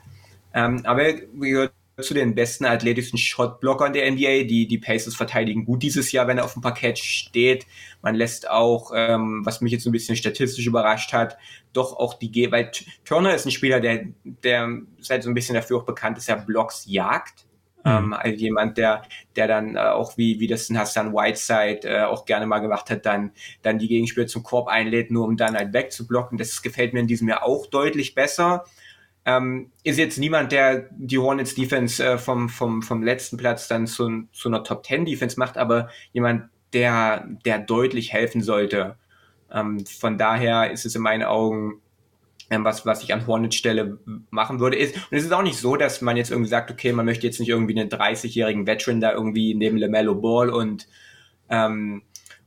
Ähm, aber er zu den besten athletischen Shotblockern der NBA. Die, die Pacers verteidigen gut dieses Jahr, wenn er auf dem Parkett steht. Man lässt auch, ähm, was mich jetzt ein bisschen statistisch überrascht hat, doch auch die, G weil Turner ist ein Spieler, der, der seit so ein bisschen dafür auch bekannt ist, er Blocks jagt. Mhm. Ähm, also jemand, der, der dann äh, auch wie, wie das in Hassan Whiteside äh, auch gerne mal gemacht hat, dann, dann die Gegenspieler zum Korb einlädt, nur um dann halt wegzublocken. Das gefällt mir in diesem Jahr auch deutlich besser. Ähm, ist jetzt niemand, der die Hornets Defense äh, vom, vom, vom letzten Platz dann zu, zu einer Top 10 Defense macht, aber jemand, der, der deutlich helfen sollte. Ähm, von daher ist es in meinen Augen ähm, was, was ich an Hornets Stelle machen würde. Ist, und es ist auch nicht so, dass man jetzt irgendwie sagt, okay, man möchte jetzt nicht irgendwie einen 30-jährigen Veteran da irgendwie neben LaMelo Ball und, ähm,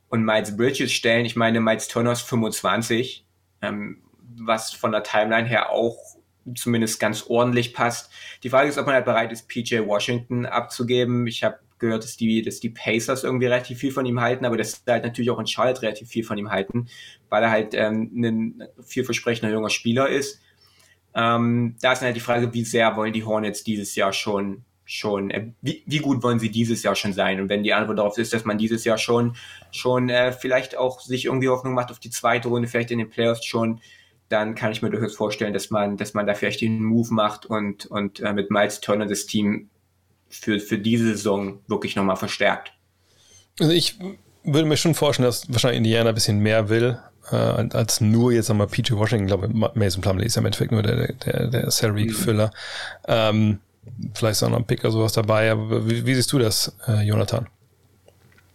und Miles Bridges stellen. Ich meine, Miles Turner ist 25, ähm, was von der Timeline her auch zumindest ganz ordentlich passt. Die Frage ist, ob man halt bereit ist, PJ Washington abzugeben. Ich habe gehört, dass die, dass die Pacers irgendwie relativ viel von ihm halten, aber dass halt natürlich auch in Charlotte relativ viel von ihm halten, weil er halt ähm, ein vielversprechender junger Spieler ist. Ähm, da ist dann halt die Frage, wie sehr wollen die Hornets dieses Jahr schon schon, äh, wie, wie gut wollen sie dieses Jahr schon sein? Und wenn die Antwort darauf ist, dass man dieses Jahr schon, schon äh, vielleicht auch sich irgendwie Hoffnung macht auf die zweite Runde, vielleicht in den Playoffs schon dann kann ich mir durchaus vorstellen, dass man, dass man da vielleicht den Move macht und, und äh, mit Miles Turner das Team für, für diese Saison wirklich nochmal verstärkt. Also ich würde mir schon vorstellen, dass wahrscheinlich Indiana ein bisschen mehr will, äh, als nur jetzt einmal PJ Washington. Ich glaube, Mason Plumlee ist ja im Endeffekt nur der, der, der Salary-Füller. Mhm. Ähm, vielleicht ist auch noch ein Pick oder sowas dabei, aber wie, wie siehst du das, äh, Jonathan?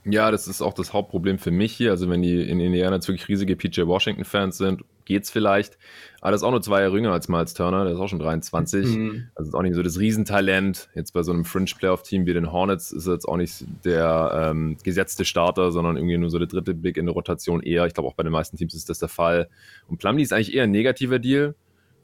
Ja, das ist auch das Hauptproblem für mich hier. Also wenn die in Indiana jetzt wirklich riesige PJ Washington-Fans sind, geht's vielleicht. Aber das ist auch nur zwei Jahre jünger als Miles Turner, der ist auch schon 23. Mhm. Also ist auch nicht so das Riesentalent. Jetzt bei so einem Fringe-Playoff-Team wie den Hornets ist er jetzt auch nicht der ähm, gesetzte Starter, sondern irgendwie nur so der dritte Blick in der Rotation eher. Ich glaube auch bei den meisten Teams ist das der Fall. Und Plumlee ist eigentlich eher ein negativer Deal.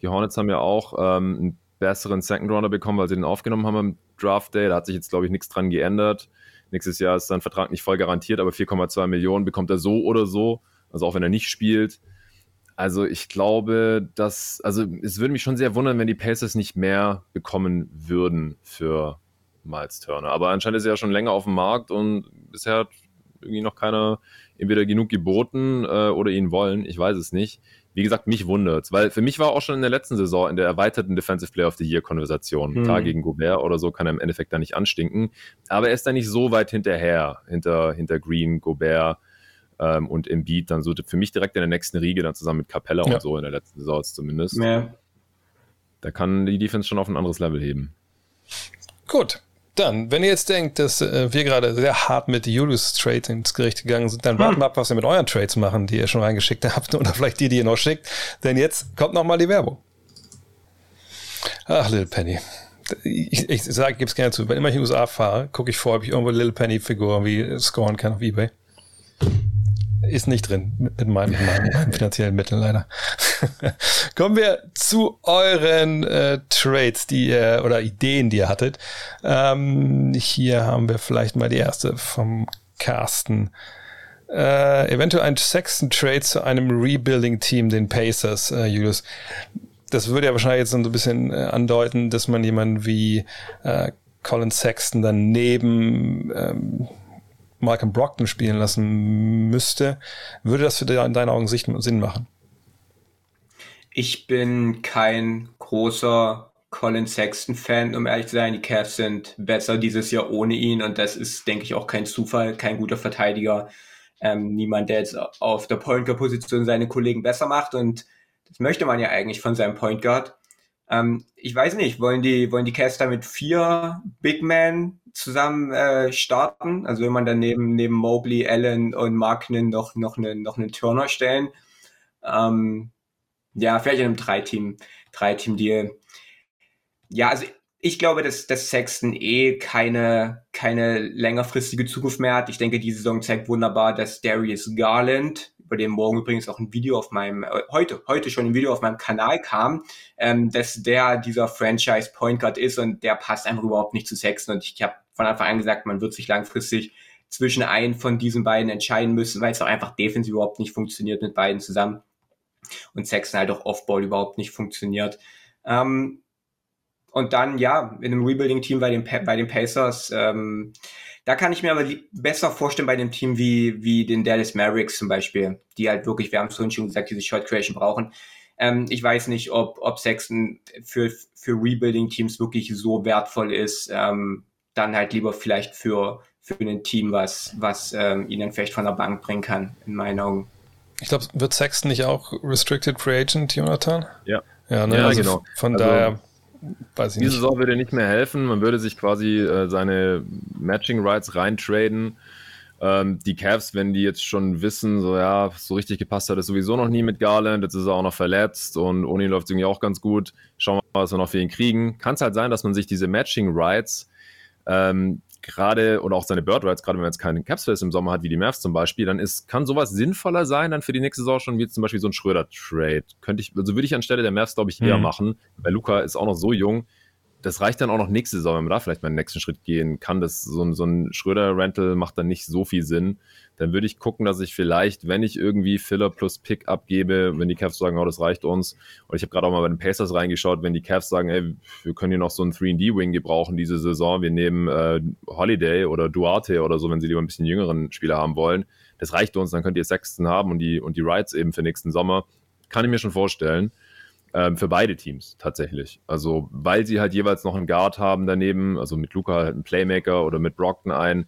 Die Hornets haben ja auch ähm, einen besseren Second Rounder bekommen, weil sie den aufgenommen haben im Draft Day. Da hat sich jetzt, glaube ich, nichts dran geändert. Nächstes Jahr ist sein Vertrag nicht voll garantiert, aber 4,2 Millionen bekommt er so oder so. Also auch wenn er nicht spielt. Also ich glaube, dass, also es würde mich schon sehr wundern, wenn die Pacers nicht mehr bekommen würden für Miles Turner. Aber anscheinend ist er ja schon länger auf dem Markt und bisher hat irgendwie noch keiner entweder genug geboten äh, oder ihn wollen. Ich weiß es nicht. Wie gesagt, mich wundert's, weil für mich war auch schon in der letzten Saison in der erweiterten Defensive Player of the Year Konversation. Mhm. Klar, gegen Gobert oder so kann er im Endeffekt da nicht anstinken. Aber er ist da nicht so weit hinterher, hinter, hinter Green, Gobert ähm, und Embiid dann so für mich direkt in der nächsten Riege dann zusammen mit Capella ja. und so in der letzten Saison zumindest. Ja. Da kann die Defense schon auf ein anderes Level heben. Gut, dann, wenn ihr jetzt denkt, dass äh, wir gerade sehr hart mit Julius Trade ins Gericht gegangen sind, dann warten wir ab, was wir mit euren Trades machen, die ihr schon reingeschickt habt oder vielleicht die, die ihr noch schickt. Denn jetzt kommt noch mal die Werbung. Ach, Little Penny. Ich, ich sage, gebe es gerne zu. Wenn immer ich in die USA fahre, gucke ich vor, ob ich irgendwo Little Penny Figuren wie scoren kann auf Ebay. Ist nicht drin mit meinen, finanziellen Mitteln leider. Kommen wir zu euren äh, Trades, die ihr oder Ideen, die ihr hattet. Ähm, hier haben wir vielleicht mal die erste vom Carsten. Äh, eventuell ein Sexton Trade zu einem Rebuilding-Team, den Pacers, äh, Julius. Das würde ja wahrscheinlich jetzt so ein bisschen äh, andeuten, dass man jemanden wie äh, Colin Sexton dann neben ähm, Malcolm Brockton spielen lassen müsste, würde das für dich in deinen Augen Sinn machen? Ich bin kein großer Colin Sexton-Fan, um ehrlich zu sein. Die Cavs sind besser dieses Jahr ohne ihn und das ist, denke ich, auch kein Zufall, kein guter Verteidiger. ähm, niemand, der jetzt auf der Point Guard Position seine Kollegen besser macht und das möchte man ja eigentlich von seinem Point Guard. Ähm, ich weiß nicht, wollen die, wollen die Caster mit vier Big Men zusammen äh, starten? Also wenn man dann neben, Mobley, Allen und Markinen noch, noch, einen, noch einen Turner stellen. Ähm, ja, vielleicht in einem Drei-Team, Drei-Team-Deal. Ja, also ich glaube, dass, dass Sexton eh keine, keine längerfristige Zukunft mehr hat. Ich denke, die Saison zeigt wunderbar, dass Darius Garland, über den morgen übrigens auch ein Video auf meinem, äh, heute, heute schon ein Video auf meinem Kanal kam, ähm, dass der dieser Franchise Point Guard ist und der passt einfach überhaupt nicht zu Sexton. Und ich habe von Anfang an gesagt, man wird sich langfristig zwischen einen von diesen beiden entscheiden müssen, weil es auch einfach defensiv überhaupt nicht funktioniert mit beiden zusammen. Und Sexton halt auch Offball überhaupt nicht funktioniert. Ähm, und dann, ja, in einem Rebuilding-Team bei den, bei den Pacers, ähm, da kann ich mir aber besser vorstellen bei einem Team wie, wie den Dallas Mavericks zum Beispiel, die halt wirklich, wir haben es vorhin schon gesagt, diese Short Creation brauchen. Ähm, ich weiß nicht, ob, ob Sexton für, für Rebuilding-Teams wirklich so wertvoll ist, ähm, dann halt lieber vielleicht für, für ein Team, was, was ähm, ihn dann vielleicht von der Bank bringen kann, in meinen Augen. Ich glaube, wird Sexton nicht auch Restricted Free Agent, Jonathan? Ja. Ja, ne? ja also genau. Von also, daher weiß ich Diese nicht. Saison würde nicht mehr helfen. Man würde sich quasi äh, seine Matching Rights reintraden. Ähm, die Cavs, wenn die jetzt schon wissen, so ja, so richtig gepasst hat es sowieso noch nie mit Garland, jetzt ist er auch noch verletzt und ohne ihn läuft es irgendwie auch ganz gut. Schauen wir mal, was wir noch für ihn kriegen. Kann es halt sein, dass man sich diese Matching Rights ähm, gerade oder auch seine Bird Rights, gerade wenn man jetzt keinen Capspace im Sommer hat, wie die Mavs zum Beispiel, dann ist, kann sowas sinnvoller sein dann für die nächste Saison schon, wie zum Beispiel so ein Schröder-Trade. Könnte ich, also würde ich anstelle der Mavs, glaube ich, eher Mhm. machen, weil Luca ist auch noch so jung. Das reicht dann auch noch nächste Saison, wenn man da vielleicht mal den nächsten Schritt gehen kann. Das, so, ein- so ein Schröder-Rental macht dann nicht so viel Sinn. Dann würde ich gucken, dass ich vielleicht, wenn ich irgendwie Filler plus Pick abgebe, wenn die Cavs sagen, oh, das reicht uns. Und ich habe gerade auch mal bei den Pacers reingeschaut, wenn die Cavs sagen, ey, wir können hier noch so einen 3D-Wing gebrauchen diese Saison, wir nehmen äh, Holiday oder Duarte oder so, wenn sie lieber ein bisschen jüngeren Spieler haben wollen. Das reicht uns, dann könnt ihr Sexton haben und die, und die Rights eben für nächsten Sommer. Kann ich mir schon vorstellen. Ähm, für beide Teams tatsächlich. Also, weil sie halt jeweils noch einen Guard haben daneben, also mit Luca halt einen Playmaker oder mit Brockton ein,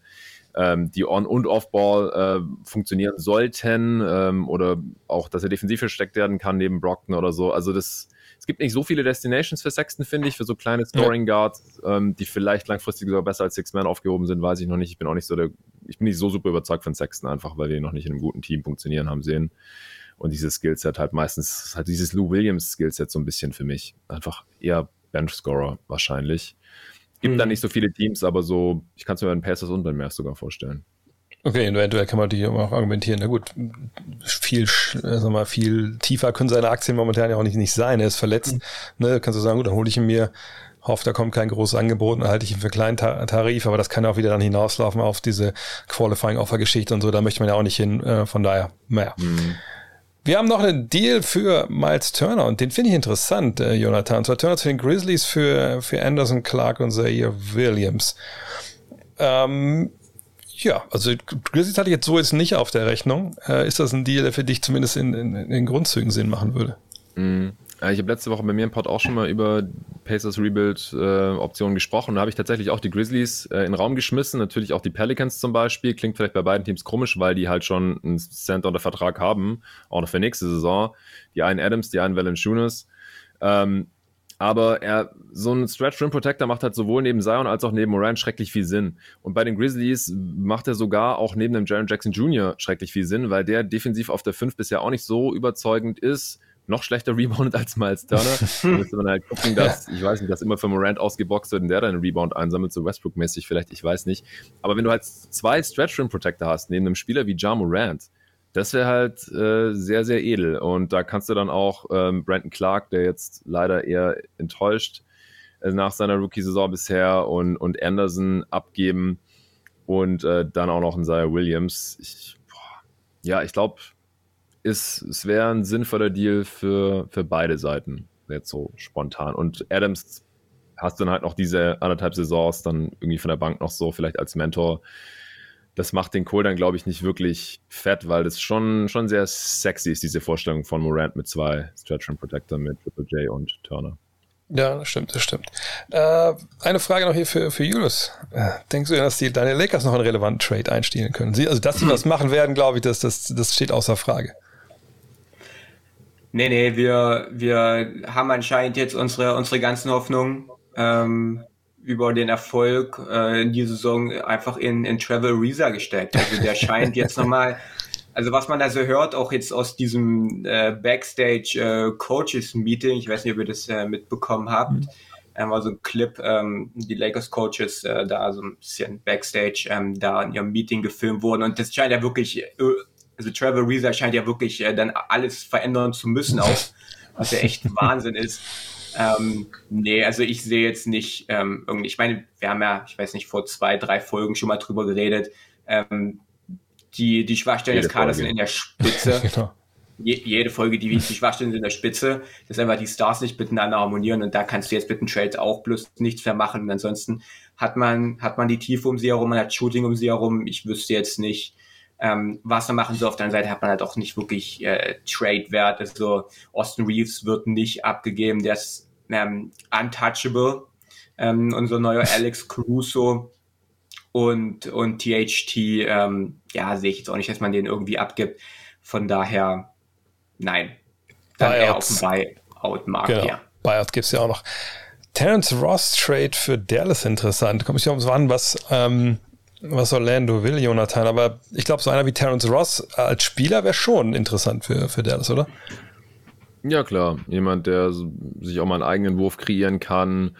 ähm, die On- und Off-Ball äh, funktionieren sollten ähm, oder auch, dass er defensiv versteckt werden kann neben Brockton oder so. Also, das, es gibt nicht so viele Destinations für Sexton, finde ich, für so kleine Scoring Guards, ähm, die vielleicht langfristig sogar besser als Six-Man aufgehoben sind, weiß ich noch nicht. Ich bin auch nicht so der, ich bin nicht so super überzeugt von Sexton einfach, weil wir ihn noch nicht in einem guten Team funktionieren haben sehen. Und dieses Skillset halt meistens, halt dieses Lou Williams Skillset so ein bisschen für mich. Einfach eher Bench-Scorer wahrscheinlich. Gibt Mhm. da nicht so viele Teams, aber so, ich kann es mir bei den Pacers und bei den Mavs sogar vorstellen. Okay, eventuell kann man die auch argumentieren. Na gut, viel, äh, sag mal, viel tiefer können seine Aktien momentan ja auch nicht, nicht sein. Er ist verletzt. Ne, kannst du sagen, gut, dann hole ich ihn mir, hoffe, da kommt kein großes Angebot, dann halte ich ihn für kleinen Ta Tarif, aber das kann auch wieder dann hinauslaufen auf diese Qualifying-Offer-Geschichte und so. Da möchte man ja auch nicht hin. Äh, von daher, naja. Wir haben noch einen Deal für Miles Turner und den finde ich interessant, äh, Jonathan. Und zwar Turner zu den Grizzlies für, für Anderson Clark und Zaire Williams. Ähm, ja, also Grizzlies hatte ich jetzt so jetzt nicht auf der Rechnung. Äh, ist das ein Deal, der für dich zumindest in, in, in Grundzügen Sinn machen würde? Mhm. Ja, Ich habe letzte Woche bei mir im Pod auch schon mal über Pacers Rebuild äh, gesprochen. Da habe ich tatsächlich auch die Grizzlies äh, in den Raum geschmissen, natürlich auch die Pelicans zum Beispiel. Klingt vielleicht bei beiden Teams komisch, weil die halt schon einen Center unter Vertrag haben, auch noch für nächste Saison. Die einen Adams, die einen Valanciunas. Ähm, aber er, so ein Stretch Rim Protector macht halt sowohl neben Zion als auch neben Moran schrecklich viel Sinn. Und bei den Grizzlies macht er sogar auch neben dem Jaron Jackson Jr. schrecklich viel Sinn, weil der defensiv auf der 5 bisher auch nicht so überzeugend ist. Noch schlechter reboundet als Miles Turner. da müsste man halt gucken, dass, ich weiß nicht, dass immer für Morant ausgeboxt wird und der dann einen Rebound einsammelt, so Westbrook-mäßig vielleicht, ich weiß nicht. Aber wenn du halt zwei Stretch Rim Protector hast, neben einem Spieler wie Ja Morant, das wäre halt äh, sehr, sehr edel. Und da kannst du dann auch ähm, Brandon Clark, der jetzt leider eher enttäuscht äh, nach seiner Rookie-Saison bisher, und, und Anderson abgeben und äh, dann auch noch ein Isaiah Williams. Ich, boah, ja, ich glaube, es, es wäre ein sinnvoller Deal für, für beide Seiten, jetzt so spontan. Und Adams hast dann halt noch diese anderthalb Saisons dann irgendwie von der Bank noch so, vielleicht als Mentor das macht den Kohl dann, glaube ich, nicht wirklich fett, weil das schon, schon sehr sexy ist, diese Vorstellung von Morant mit zwei Stretch and Protector mit Triple J und Turner. Ja, das stimmt, das stimmt. Äh, eine Frage noch hier für, für Julius. Äh, denkst du, dass die deine Lakers noch einen relevanten Trade einstehen können? Sie, also, dass sie was machen werden, glaube ich, das, das, das steht außer Frage. Nee, nee, wir, wir haben anscheinend jetzt unsere, unsere ganzen Hoffnungen ähm, über den Erfolg äh, in die Saison einfach in, in Travel Reza gesteckt. Also der scheint jetzt nochmal also was man da so hört, auch jetzt aus diesem äh, Backstage äh, Coaches Meeting, ich weiß nicht, ob ihr das äh, mitbekommen habt, mhm. ähm, war so ein Clip, ähm, die Lakers Coaches äh, da so ein bisschen Backstage ähm, da in ihrem Meeting gefilmt wurden und das scheint ja wirklich, äh, also Trevor Reza scheint ja wirklich äh, dann alles verändern zu müssen auch, was ja echt Wahnsinn ist. Ähm, nee, also ich sehe jetzt nicht ähm, irgendwie, ich meine, wir haben ja, ich weiß nicht, vor zwei, drei Folgen schon mal drüber geredet, ähm, die, die Schwachstellen jede des Kaders sind in der Spitze. genau. Je, jede Folge, die, die Schwachstellen sind in der Spitze, dass einfach die Stars nicht miteinander harmonieren und da kannst du jetzt mit dem Trade auch bloß nichts mehr machen. Und ansonsten hat man, hat man die Tiefe um sie herum, man hat Shooting um sie herum. Ich wüsste jetzt nicht, ähm, was man machen soll. Auf der anderen Seite hat man halt auch nicht wirklich äh, Trade-Wert. Also Austin Reeves wird nicht abgegeben, der ist ähm, untouchable. Ähm, unser neuer Alex Caruso und, und THT, ähm, ja, sehe ich jetzt auch nicht, dass man den irgendwie abgibt. Von daher, nein. Dann Buyouts. eher auf dem Buyout-Markt, genau. ja. Buyout gibt es ja auch noch. Terence Ross Trade für Dallas interessant. Kommt sich ums Wann, was, ähm, was Orlando will, Jonathan. Aber ich glaube, so einer wie Terence Ross als Spieler wäre schon interessant für, für Dallas, oder? Ja, klar. Jemand, der sich auch mal einen eigenen Wurf kreieren kann,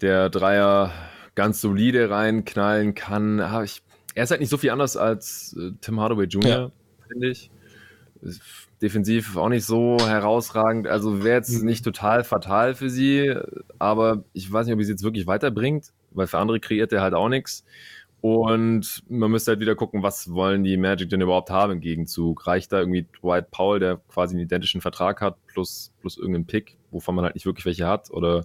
der Dreier ganz solide reinknallen kann. Ich, er ist halt nicht so viel anders als äh, Tim Hardaway Jr., ja. finde ich. Defensiv auch nicht so herausragend. Also wäre jetzt mhm. nicht total fatal für sie, aber ich weiß nicht, ob es jetzt wirklich weiterbringt, weil für andere kreiert er halt auch nichts. Und man müsste halt wieder gucken, was wollen die Magic denn überhaupt haben im Gegenzug? Reicht da irgendwie Dwight Powell, der quasi einen identischen Vertrag hat, plus, plus irgendein Pick, wovon man halt nicht wirklich welche hat? Oder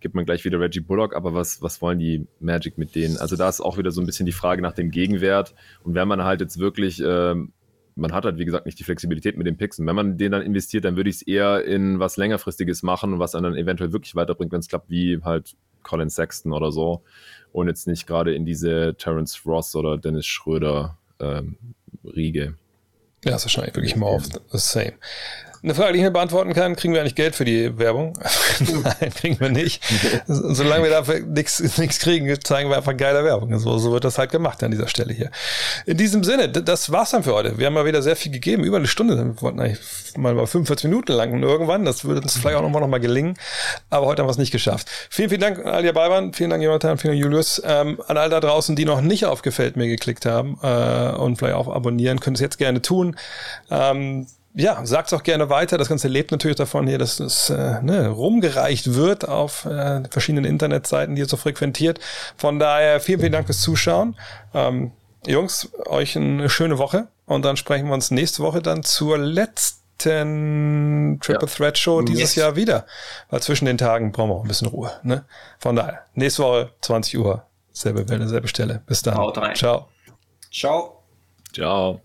gibt man gleich wieder Reggie Bullock, aber was, was wollen die Magic mit denen? Also da ist auch wieder so ein bisschen die Frage nach dem Gegenwert. Und wenn man halt jetzt wirklich, ähm, man hat halt wie gesagt nicht die Flexibilität mit den Picks. Und wenn man den dann investiert, dann würde ich es eher in was längerfristiges machen, was dann eventuell wirklich weiterbringt, wenn es klappt, wie halt Colin Sexton oder so. Und jetzt nicht gerade in diese Terence Ross oder Dennis Schröder ähm, Riege. Ja, ist wahrscheinlich wirklich more of the same. Eine Frage, die ich mir beantworten kann, kriegen wir eigentlich Geld für die Werbung? Nein, kriegen wir nicht. Solange wir dafür nichts kriegen, zeigen wir einfach geile Werbung. So, so wird das halt gemacht an dieser Stelle hier. In diesem Sinne, das war's dann für heute. Wir haben mal wieder sehr viel gegeben, über eine Stunde. Wir wollten eigentlich mal 45 Minuten lang und irgendwann. Das würde uns vielleicht auch nochmal noch mal gelingen. Aber heute haben wir es nicht geschafft. Vielen, vielen Dank an all die dabei waren. Vielen Dank, Jonathan, vielen Dank, Julius. Ähm, an all da draußen, die noch nicht auf Gefällt mir geklickt haben äh, und vielleicht auch abonnieren, können es jetzt gerne tun. Ähm, ja, sagt's auch gerne weiter. Das Ganze lebt natürlich davon hier, dass es äh, ne, rumgereicht wird auf äh, verschiedenen Internetseiten, die ihr so frequentiert. Von daher vielen, vielen Dank fürs Zuschauen. Ähm, Jungs, euch eine schöne Woche und dann sprechen wir uns nächste Woche dann zur letzten Triple ja. Threat Show dieses yes. Jahr wieder. Weil zwischen den Tagen brauchen wir auch ein bisschen Ruhe. Ne? Von daher, nächste Woche 20 Uhr, selbe Welle, selbe Stelle. Bis dann. Haut rein. Ciao. Ciao. Ciao.